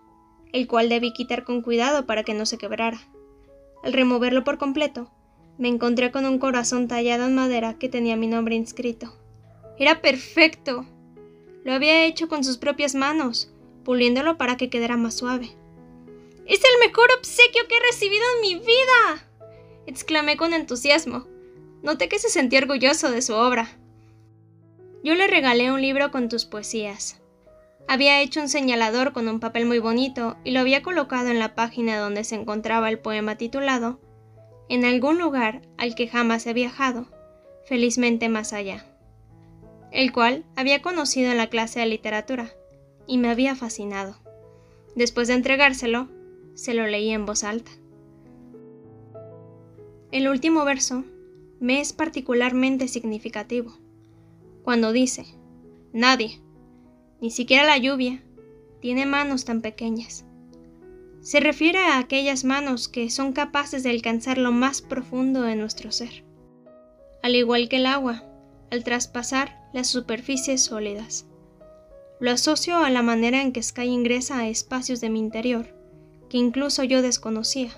el cual debí quitar con cuidado para que no se quebrara. Al removerlo por completo, me encontré con un corazón tallado en madera que tenía mi nombre inscrito. Era perfecto. Lo había hecho con sus propias manos, puliéndolo para que quedara más suave. ¡Es el mejor obsequio que he recibido en mi vida! exclamé con entusiasmo. Noté que se sentía orgulloso de su obra. Yo le regalé un libro con tus poesías. Había hecho un señalador con un papel muy bonito y lo había colocado en la página donde se encontraba el poema titulado en algún lugar al que jamás he viajado, felizmente más allá, el cual había conocido en la clase de literatura y me había fascinado. Después de entregárselo, se lo leí en voz alta. El último verso me es particularmente significativo, cuando dice, nadie, ni siquiera la lluvia, tiene manos tan pequeñas. Se refiere a aquellas manos que son capaces de alcanzar lo más profundo de nuestro ser. Al igual que el agua, al traspasar las superficies sólidas. Lo asocio a la manera en que Sky ingresa a espacios de mi interior, que incluso yo desconocía,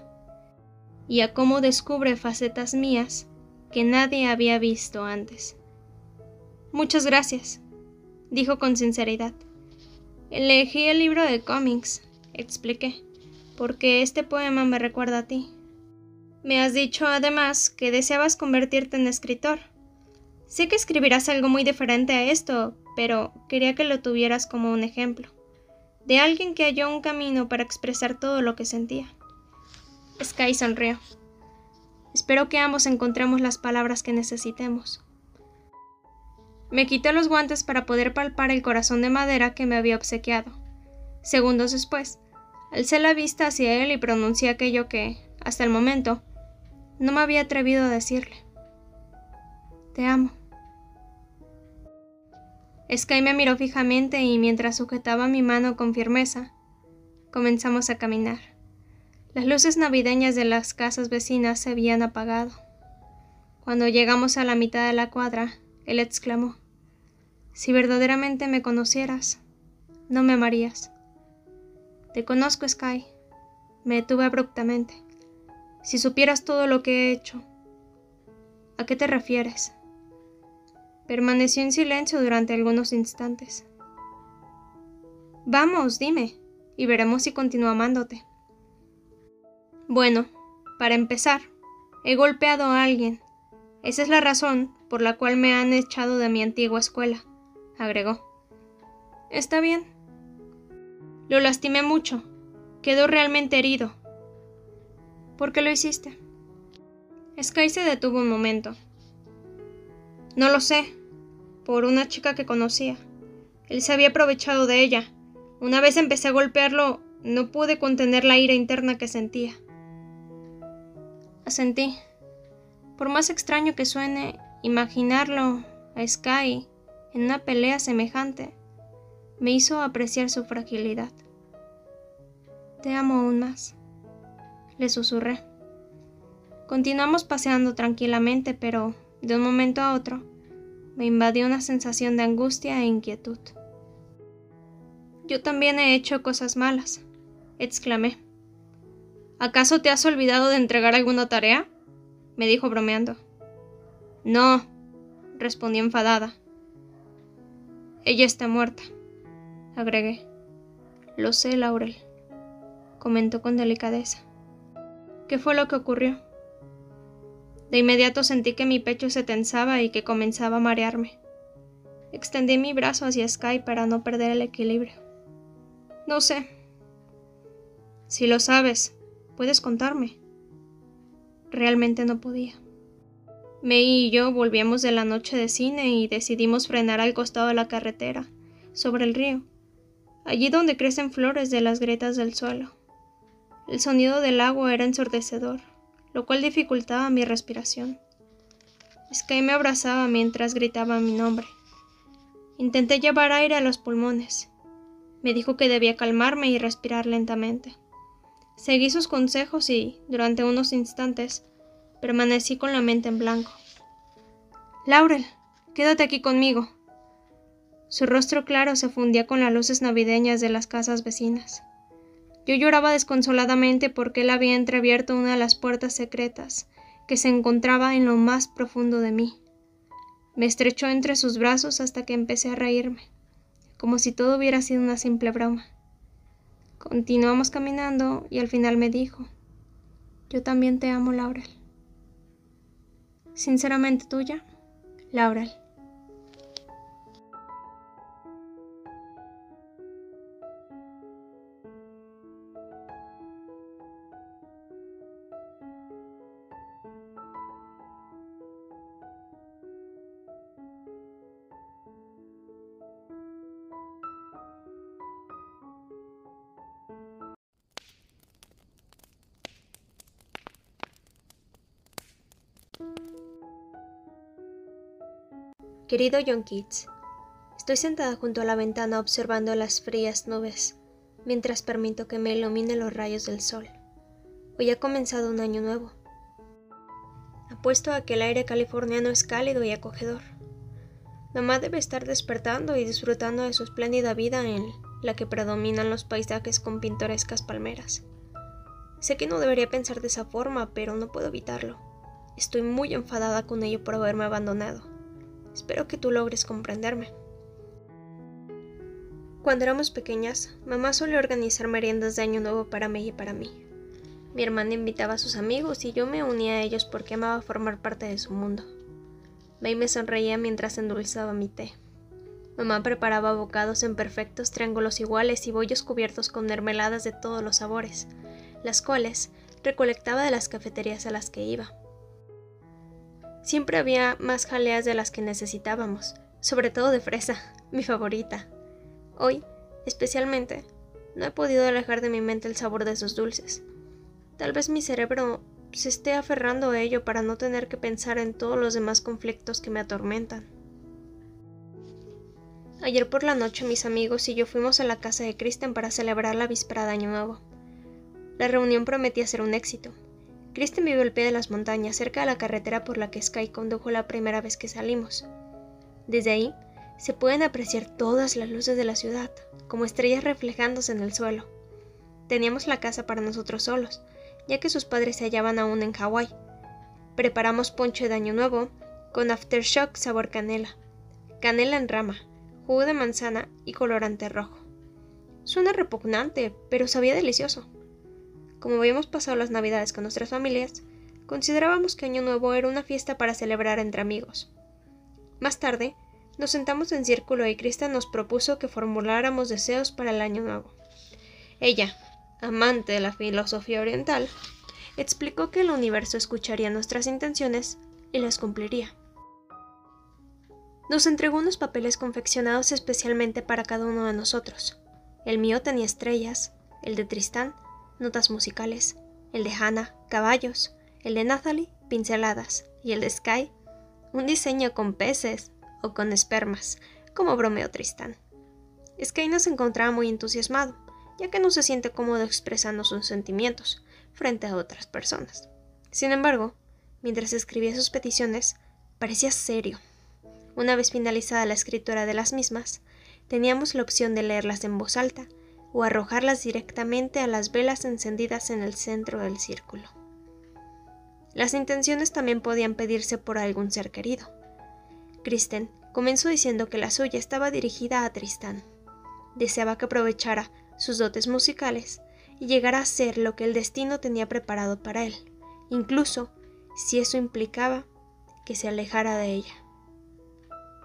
y a cómo descubre facetas mías que nadie había visto antes. Muchas gracias, dijo con sinceridad. Elegí el libro de cómics, expliqué porque este poema me recuerda a ti. Me has dicho además que deseabas convertirte en escritor. Sé que escribirás algo muy diferente a esto, pero quería que lo tuvieras como un ejemplo, de alguien que halló un camino para expresar todo lo que sentía. Sky sonrió. Espero que ambos encontremos las palabras que necesitemos. Me quité los guantes para poder palpar el corazón de madera que me había obsequiado. Segundos después, Alcé la vista hacia él y pronuncié aquello que, hasta el momento, no me había atrevido a decirle. Te amo. Sky me miró fijamente y mientras sujetaba mi mano con firmeza, comenzamos a caminar. Las luces navideñas de las casas vecinas se habían apagado. Cuando llegamos a la mitad de la cuadra, él exclamó, Si verdaderamente me conocieras, no me amarías. Te conozco, Sky. Me detuve abruptamente. Si supieras todo lo que he hecho. ¿A qué te refieres? Permaneció en silencio durante algunos instantes. Vamos, dime, y veremos si continúo amándote. Bueno, para empezar, he golpeado a alguien. Esa es la razón por la cual me han echado de mi antigua escuela, agregó. Está bien. Lo lastimé mucho. Quedó realmente herido. ¿Por qué lo hiciste? Sky se detuvo un momento. No lo sé. Por una chica que conocía. Él se había aprovechado de ella. Una vez empecé a golpearlo, no pude contener la ira interna que sentía. Asentí. Por más extraño que suene, imaginarlo a Sky en una pelea semejante me hizo apreciar su fragilidad. Te amo aún más, le susurré. Continuamos paseando tranquilamente, pero de un momento a otro me invadió una sensación de angustia e inquietud. Yo también he hecho cosas malas, exclamé. ¿Acaso te has olvidado de entregar alguna tarea? me dijo bromeando. No, respondí enfadada. Ella está muerta, agregué. Lo sé, Laurel, comentó con delicadeza. ¿Qué fue lo que ocurrió? De inmediato sentí que mi pecho se tensaba y que comenzaba a marearme. Extendí mi brazo hacia Sky para no perder el equilibrio. No sé. Si lo sabes, puedes contarme. Realmente no podía. May y yo volvíamos de la noche de cine y decidimos frenar al costado de la carretera, sobre el río, allí donde crecen flores de las grietas del suelo. El sonido del agua era ensordecedor, lo cual dificultaba mi respiración. Sky me abrazaba mientras gritaba mi nombre. Intenté llevar aire a los pulmones, me dijo que debía calmarme y respirar lentamente. Seguí sus consejos y, durante unos instantes, permanecí con la mente en blanco. Laurel, quédate aquí conmigo. Su rostro claro se fundía con las luces navideñas de las casas vecinas. Yo lloraba desconsoladamente porque él había entreabierto una de las puertas secretas que se encontraba en lo más profundo de mí. Me estrechó entre sus brazos hasta que empecé a reírme como si todo hubiera sido una simple broma. Continuamos caminando y al final me dijo, yo también te amo, Laurel. Sinceramente tuya, Laurel. Querido John Keats, estoy sentada junto a la ventana observando las frías nubes, mientras permito que me iluminen los rayos del sol. Hoy ha comenzado un año nuevo. Apuesto a que el aire californiano es cálido y acogedor. Mamá debe estar despertando y disfrutando de su espléndida vida en la que predominan los paisajes con pintorescas palmeras. Sé que no debería pensar de esa forma, pero no puedo evitarlo. Estoy muy enfadada con ello por haberme abandonado. Espero que tú logres comprenderme. Cuando éramos pequeñas, mamá solía organizar meriendas de Año Nuevo para mí y para mí. Mi hermana invitaba a sus amigos y yo me unía a ellos porque amaba formar parte de su mundo. May me sonreía mientras endulzaba mi té. Mamá preparaba bocados en perfectos triángulos iguales y bollos cubiertos con mermeladas de todos los sabores, las cuales recolectaba de las cafeterías a las que iba. Siempre había más jaleas de las que necesitábamos, sobre todo de fresa, mi favorita. Hoy, especialmente, no he podido alejar de mi mente el sabor de esos dulces. Tal vez mi cerebro se esté aferrando a ello para no tener que pensar en todos los demás conflictos que me atormentan. Ayer por la noche mis amigos y yo fuimos a la casa de Kristen para celebrar la víspera de Año Nuevo. La reunión prometía ser un éxito, Kristen vive al pie de las montañas, cerca de la carretera por la que Sky condujo la primera vez que salimos. Desde ahí, se pueden apreciar todas las luces de la ciudad, como estrellas reflejándose en el suelo. Teníamos la casa para nosotros solos, ya que sus padres se hallaban aún en Hawái. Preparamos ponche de año nuevo, con aftershock sabor canela, canela en rama, jugo de manzana y colorante rojo. Suena repugnante, pero sabía delicioso. Como habíamos pasado las navidades con nuestras familias, considerábamos que Año Nuevo era una fiesta para celebrar entre amigos. Más tarde, nos sentamos en círculo y Krista nos propuso que formuláramos deseos para el Año Nuevo. Ella, amante de la filosofía oriental, explicó que el universo escucharía nuestras intenciones y las cumpliría. Nos entregó unos papeles confeccionados especialmente para cada uno de nosotros. El mío tenía estrellas, el de Tristán, notas musicales, el de Hannah, caballos, el de Nathalie, pinceladas, y el de Sky, un diseño con peces o con espermas, como bromeó Tristán. Sky nos encontraba muy entusiasmado, ya que no se siente cómodo expresando sus sentimientos frente a otras personas. Sin embargo, mientras escribía sus peticiones, parecía serio. Una vez finalizada la escritura de las mismas, teníamos la opción de leerlas en voz alta o arrojarlas directamente a las velas encendidas en el centro del círculo. Las intenciones también podían pedirse por algún ser querido. Kristen comenzó diciendo que la suya estaba dirigida a Tristán. Deseaba que aprovechara sus dotes musicales y llegara a ser lo que el destino tenía preparado para él, incluso si eso implicaba que se alejara de ella.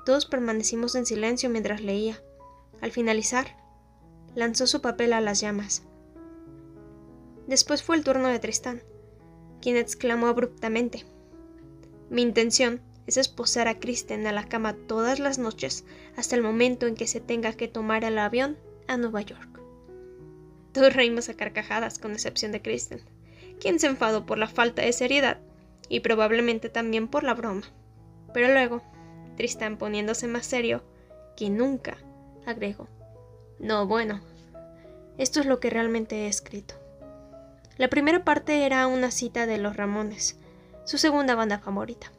Todos permanecimos en silencio mientras leía. Al finalizar, lanzó su papel a las llamas. Después fue el turno de Tristán, quien exclamó abruptamente Mi intención es esposar a Kristen a la cama todas las noches hasta el momento en que se tenga que tomar el avión a Nueva York. Todos reímos a carcajadas, con excepción de Kristen, quien se enfadó por la falta de seriedad y probablemente también por la broma. Pero luego, Tristán poniéndose más serio que nunca, agregó no, bueno, esto es lo que realmente he escrito. La primera parte era una cita de Los Ramones, su segunda banda favorita.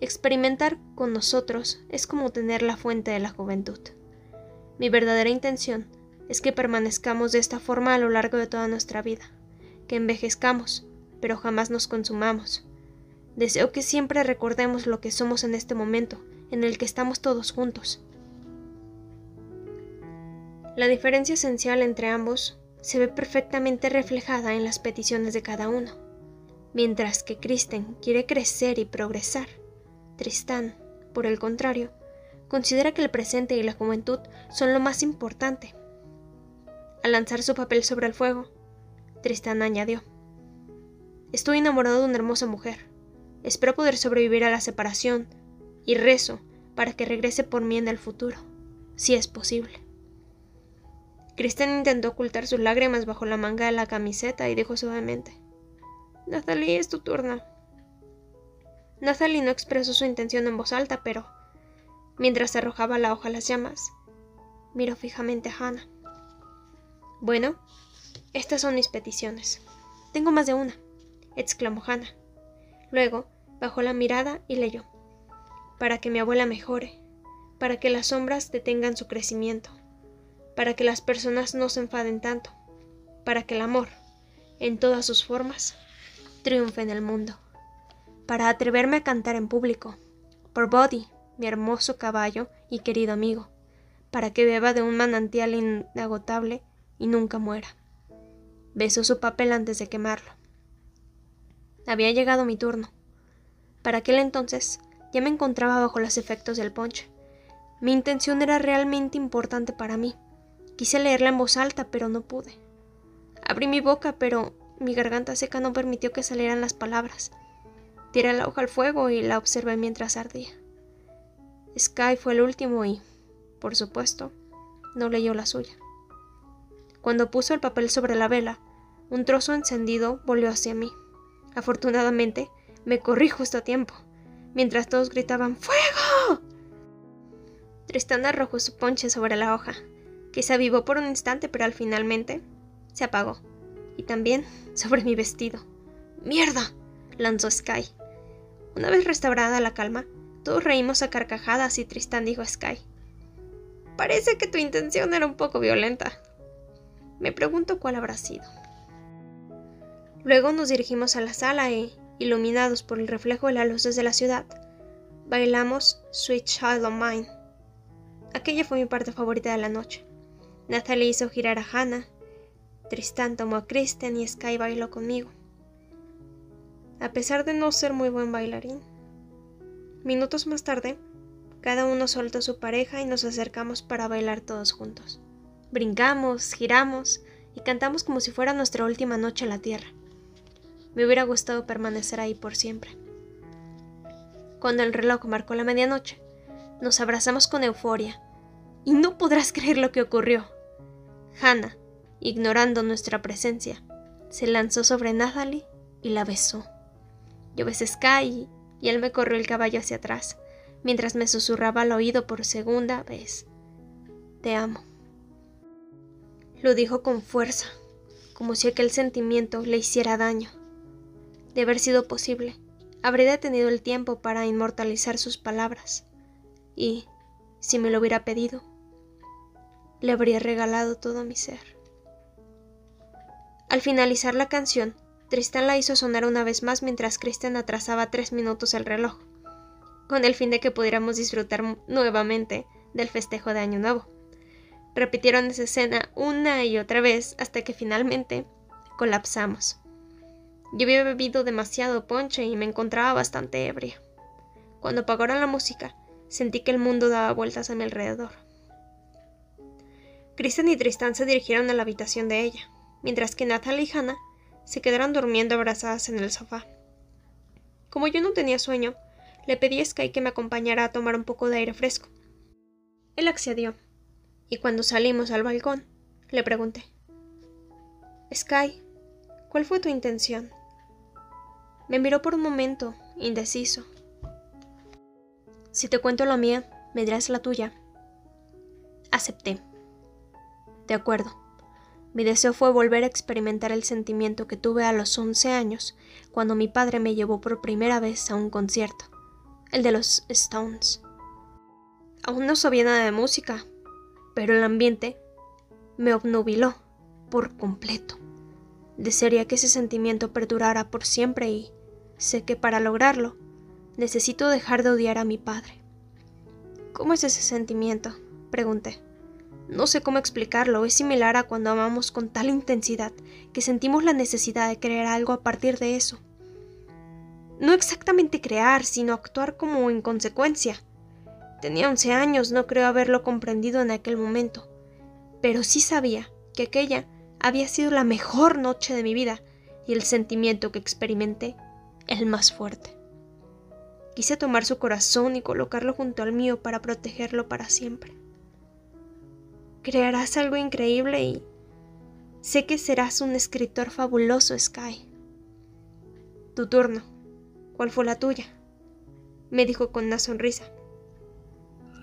Experimentar con nosotros es como tener la fuente de la juventud. Mi verdadera intención es que permanezcamos de esta forma a lo largo de toda nuestra vida, que envejezcamos, pero jamás nos consumamos. Deseo que siempre recordemos lo que somos en este momento, en el que estamos todos juntos, la diferencia esencial entre ambos se ve perfectamente reflejada en las peticiones de cada uno. Mientras que Kristen quiere crecer y progresar, Tristán, por el contrario, considera que el presente y la juventud son lo más importante. Al lanzar su papel sobre el fuego, Tristán añadió, Estoy enamorado de una hermosa mujer. Espero poder sobrevivir a la separación y rezo para que regrese por mí en el futuro, si es posible. Kristen intentó ocultar sus lágrimas bajo la manga de la camiseta y dijo suavemente: Nathalie, es tu turno. Nathalie no expresó su intención en voz alta, pero, mientras arrojaba la hoja a las llamas, miró fijamente a Hannah. Bueno, estas son mis peticiones. Tengo más de una, exclamó Hannah. Luego bajó la mirada y leyó: Para que mi abuela mejore, para que las sombras detengan su crecimiento, para que las personas no se enfaden tanto, para que el amor, en todas sus formas, triunfe en el mundo, para atreverme a cantar en público, por Body, mi hermoso caballo y querido amigo, para que beba de un manantial inagotable y nunca muera. Besó su papel antes de quemarlo. Había llegado mi turno. Para aquel entonces ya me encontraba bajo los efectos del ponche. Mi intención era realmente importante para mí. Quise leerla en voz alta, pero no pude. Abrí mi boca, pero mi garganta seca no permitió que salieran las palabras. Tiré la hoja al fuego y la observé mientras ardía. Sky fue el último y, por supuesto, no leyó la suya. Cuando puso el papel sobre la vela, un trozo encendido volvió hacia mí. Afortunadamente, me corrí justo a tiempo, mientras todos gritaban ¡Fuego! Tristán arrojó su ponche sobre la hoja que se avivó por un instante, pero al finalmente se apagó. Y también sobre mi vestido. ¡Mierda! lanzó Sky. Una vez restaurada la calma, todos reímos a carcajadas y Tristan dijo a Sky. Parece que tu intención era un poco violenta. Me pregunto cuál habrá sido. Luego nos dirigimos a la sala e, iluminados por el reflejo de las luces de la ciudad, bailamos Sweet Child of Mine. Aquella fue mi parte favorita de la noche. Nathalie hizo girar a Hannah Tristán tomó a Kristen y Sky bailó conmigo. A pesar de no ser muy buen bailarín. Minutos más tarde, cada uno soltó a su pareja y nos acercamos para bailar todos juntos. Brincamos, giramos y cantamos como si fuera nuestra última noche en la tierra. Me hubiera gustado permanecer ahí por siempre. Cuando el reloj marcó la medianoche, nos abrazamos con euforia y no podrás creer lo que ocurrió. Hannah, ignorando nuestra presencia, se lanzó sobre Natalie y la besó. Yo besé Sky y él me corrió el caballo hacia atrás, mientras me susurraba al oído por segunda vez. Te amo. Lo dijo con fuerza, como si aquel sentimiento le hiciera daño. De haber sido posible, habría detenido el tiempo para inmortalizar sus palabras. Y, si me lo hubiera pedido, le habría regalado todo mi ser. Al finalizar la canción, Tristan la hizo sonar una vez más mientras Christian atrasaba tres minutos el reloj, con el fin de que pudiéramos disfrutar nuevamente del festejo de Año Nuevo. Repitieron esa escena una y otra vez hasta que finalmente colapsamos. Yo había bebido demasiado ponche y me encontraba bastante ebria. Cuando apagaron la música, sentí que el mundo daba vueltas a mi alrededor. Kristen y Tristan se dirigieron a la habitación de ella, mientras que Natalie y Hannah se quedaron durmiendo abrazadas en el sofá. Como yo no tenía sueño, le pedí a Sky que me acompañara a tomar un poco de aire fresco. Él accedió, y cuando salimos al balcón, le pregunté Sky, ¿cuál fue tu intención? Me miró por un momento, indeciso. Si te cuento la mía, me dirás la tuya. Acepté. De acuerdo. Mi deseo fue volver a experimentar el sentimiento que tuve a los once años, cuando mi padre me llevó por primera vez a un concierto, el de los Stones. Aún no sabía nada de música, pero el ambiente me obnubiló por completo. Desearía que ese sentimiento perdurara por siempre y sé que para lograrlo necesito dejar de odiar a mi padre. ¿Cómo es ese sentimiento? pregunté. No sé cómo explicarlo, es similar a cuando amamos con tal intensidad que sentimos la necesidad de crear algo a partir de eso. No exactamente crear, sino actuar como en consecuencia. Tenía once años, no creo haberlo comprendido en aquel momento, pero sí sabía que aquella había sido la mejor noche de mi vida y el sentimiento que experimenté el más fuerte. Quise tomar su corazón y colocarlo junto al mío para protegerlo para siempre. Crearás algo increíble y sé que serás un escritor fabuloso, Sky. Tu turno. ¿Cuál fue la tuya? me dijo con una sonrisa.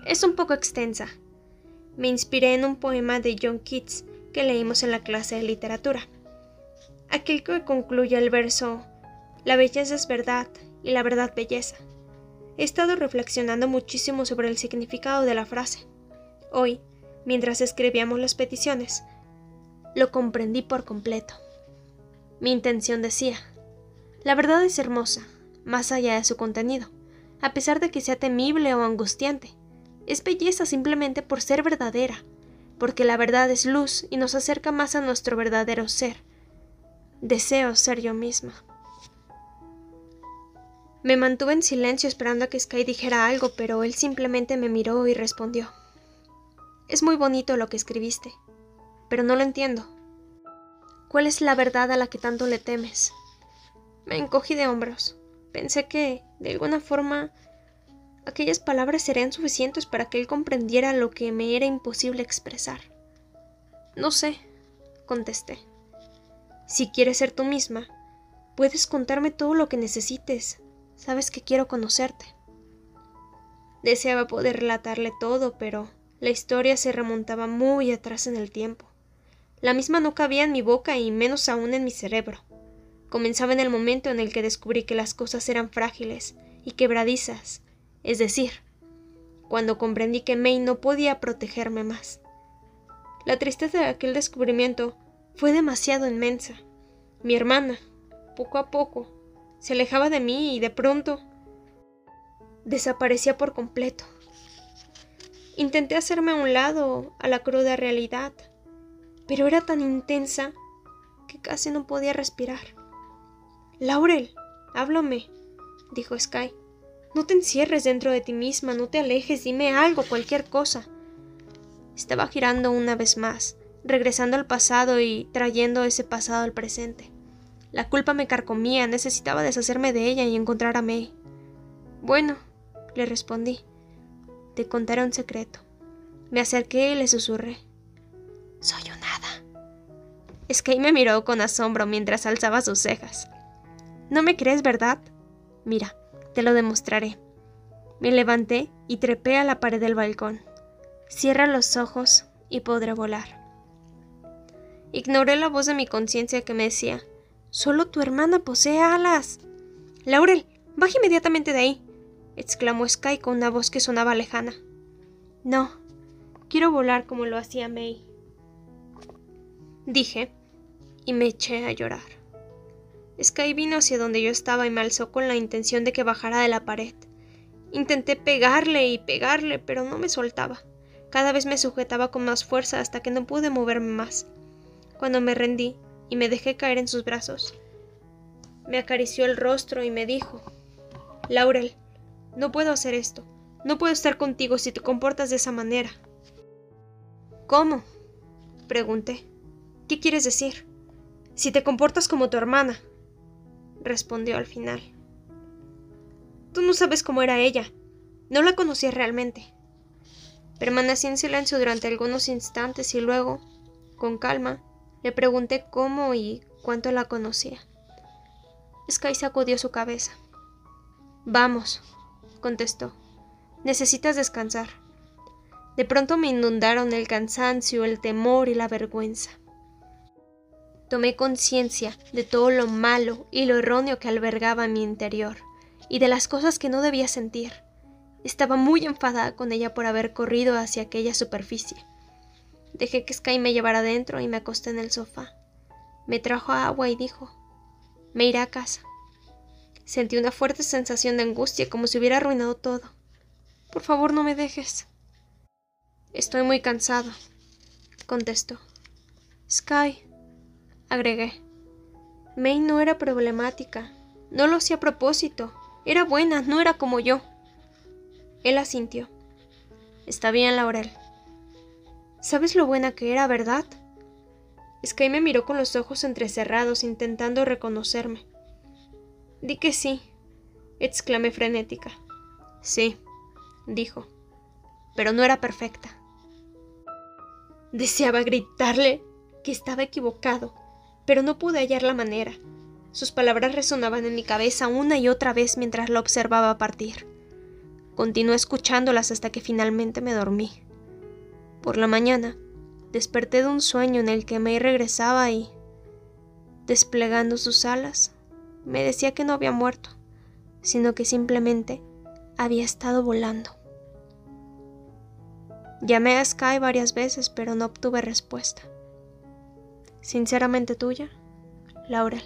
Es un poco extensa. Me inspiré en un poema de John Keats que leímos en la clase de literatura. Aquel que concluye el verso La belleza es verdad y la verdad belleza. He estado reflexionando muchísimo sobre el significado de la frase. Hoy mientras escribíamos las peticiones. Lo comprendí por completo. Mi intención decía, la verdad es hermosa, más allá de su contenido, a pesar de que sea temible o angustiante. Es belleza simplemente por ser verdadera, porque la verdad es luz y nos acerca más a nuestro verdadero ser. Deseo ser yo misma. Me mantuve en silencio esperando a que Sky dijera algo, pero él simplemente me miró y respondió. Es muy bonito lo que escribiste, pero no lo entiendo. ¿Cuál es la verdad a la que tanto le temes? Me encogí de hombros. Pensé que, de alguna forma, aquellas palabras serían suficientes para que él comprendiera lo que me era imposible expresar. No sé, contesté. Si quieres ser tú misma, puedes contarme todo lo que necesites. Sabes que quiero conocerte. Deseaba poder relatarle todo, pero la historia se remontaba muy atrás en el tiempo. La misma no cabía en mi boca y menos aún en mi cerebro. Comenzaba en el momento en el que descubrí que las cosas eran frágiles y quebradizas, es decir, cuando comprendí que May no podía protegerme más. La tristeza de aquel descubrimiento fue demasiado inmensa. Mi hermana, poco a poco, se alejaba de mí y de pronto desaparecía por completo. Intenté hacerme a un lado a la cruda realidad, pero era tan intensa que casi no podía respirar. Laurel, háblame, dijo Sky. No te encierres dentro de ti misma, no te alejes, dime algo, cualquier cosa. Estaba girando una vez más, regresando al pasado y trayendo ese pasado al presente. La culpa me carcomía, necesitaba deshacerme de ella y encontrar a May. Bueno, le respondí. Te contaré un secreto. Me acerqué y le susurré. Soy un hada. Sky me miró con asombro mientras alzaba sus cejas. No me crees, ¿verdad? Mira, te lo demostraré. Me levanté y trepé a la pared del balcón. Cierra los ojos y podré volar. Ignoré la voz de mi conciencia que me decía, Solo tu hermana posee alas. Laurel, baja inmediatamente de ahí, exclamó Sky con una voz que sonaba lejana. No, quiero volar como lo hacía May. Dije, y me eché a llorar. Sky vino hacia donde yo estaba y me alzó con la intención de que bajara de la pared. Intenté pegarle y pegarle, pero no me soltaba. Cada vez me sujetaba con más fuerza hasta que no pude moverme más. Cuando me rendí, y me dejé caer en sus brazos. Me acarició el rostro y me dijo, Laurel, no puedo hacer esto. No puedo estar contigo si te comportas de esa manera. ¿Cómo? pregunté. ¿Qué quieres decir? Si te comportas como tu hermana, respondió al final. Tú no sabes cómo era ella. No la conocías realmente. Permanecí en silencio durante algunos instantes y luego, con calma, le pregunté cómo y cuánto la conocía. Sky sacudió su cabeza. Vamos, contestó. Necesitas descansar. De pronto me inundaron el cansancio, el temor y la vergüenza. Tomé conciencia de todo lo malo y lo erróneo que albergaba mi interior, y de las cosas que no debía sentir. Estaba muy enfadada con ella por haber corrido hacia aquella superficie. Dejé que Sky me llevara adentro y me acosté en el sofá. Me trajo agua y dijo, me iré a casa. Sentí una fuerte sensación de angustia como si hubiera arruinado todo. Por favor, no me dejes. Estoy muy cansado, contestó. Sky, agregué. May no era problemática. No lo hacía a propósito. Era buena, no era como yo. Él asintió. Está bien, Laurel. ¿Sabes lo buena que era, verdad? Sky me miró con los ojos entrecerrados, intentando reconocerme. Di que sí, exclamé frenética. Sí, dijo, pero no era perfecta. Deseaba gritarle que estaba equivocado, pero no pude hallar la manera. Sus palabras resonaban en mi cabeza una y otra vez mientras la observaba partir. Continué escuchándolas hasta que finalmente me dormí. Por la mañana, desperté de un sueño en el que May regresaba y, desplegando sus alas, me decía que no había muerto, sino que simplemente había estado volando. Llamé a Sky varias veces, pero no obtuve respuesta. Sinceramente tuya, Laurel.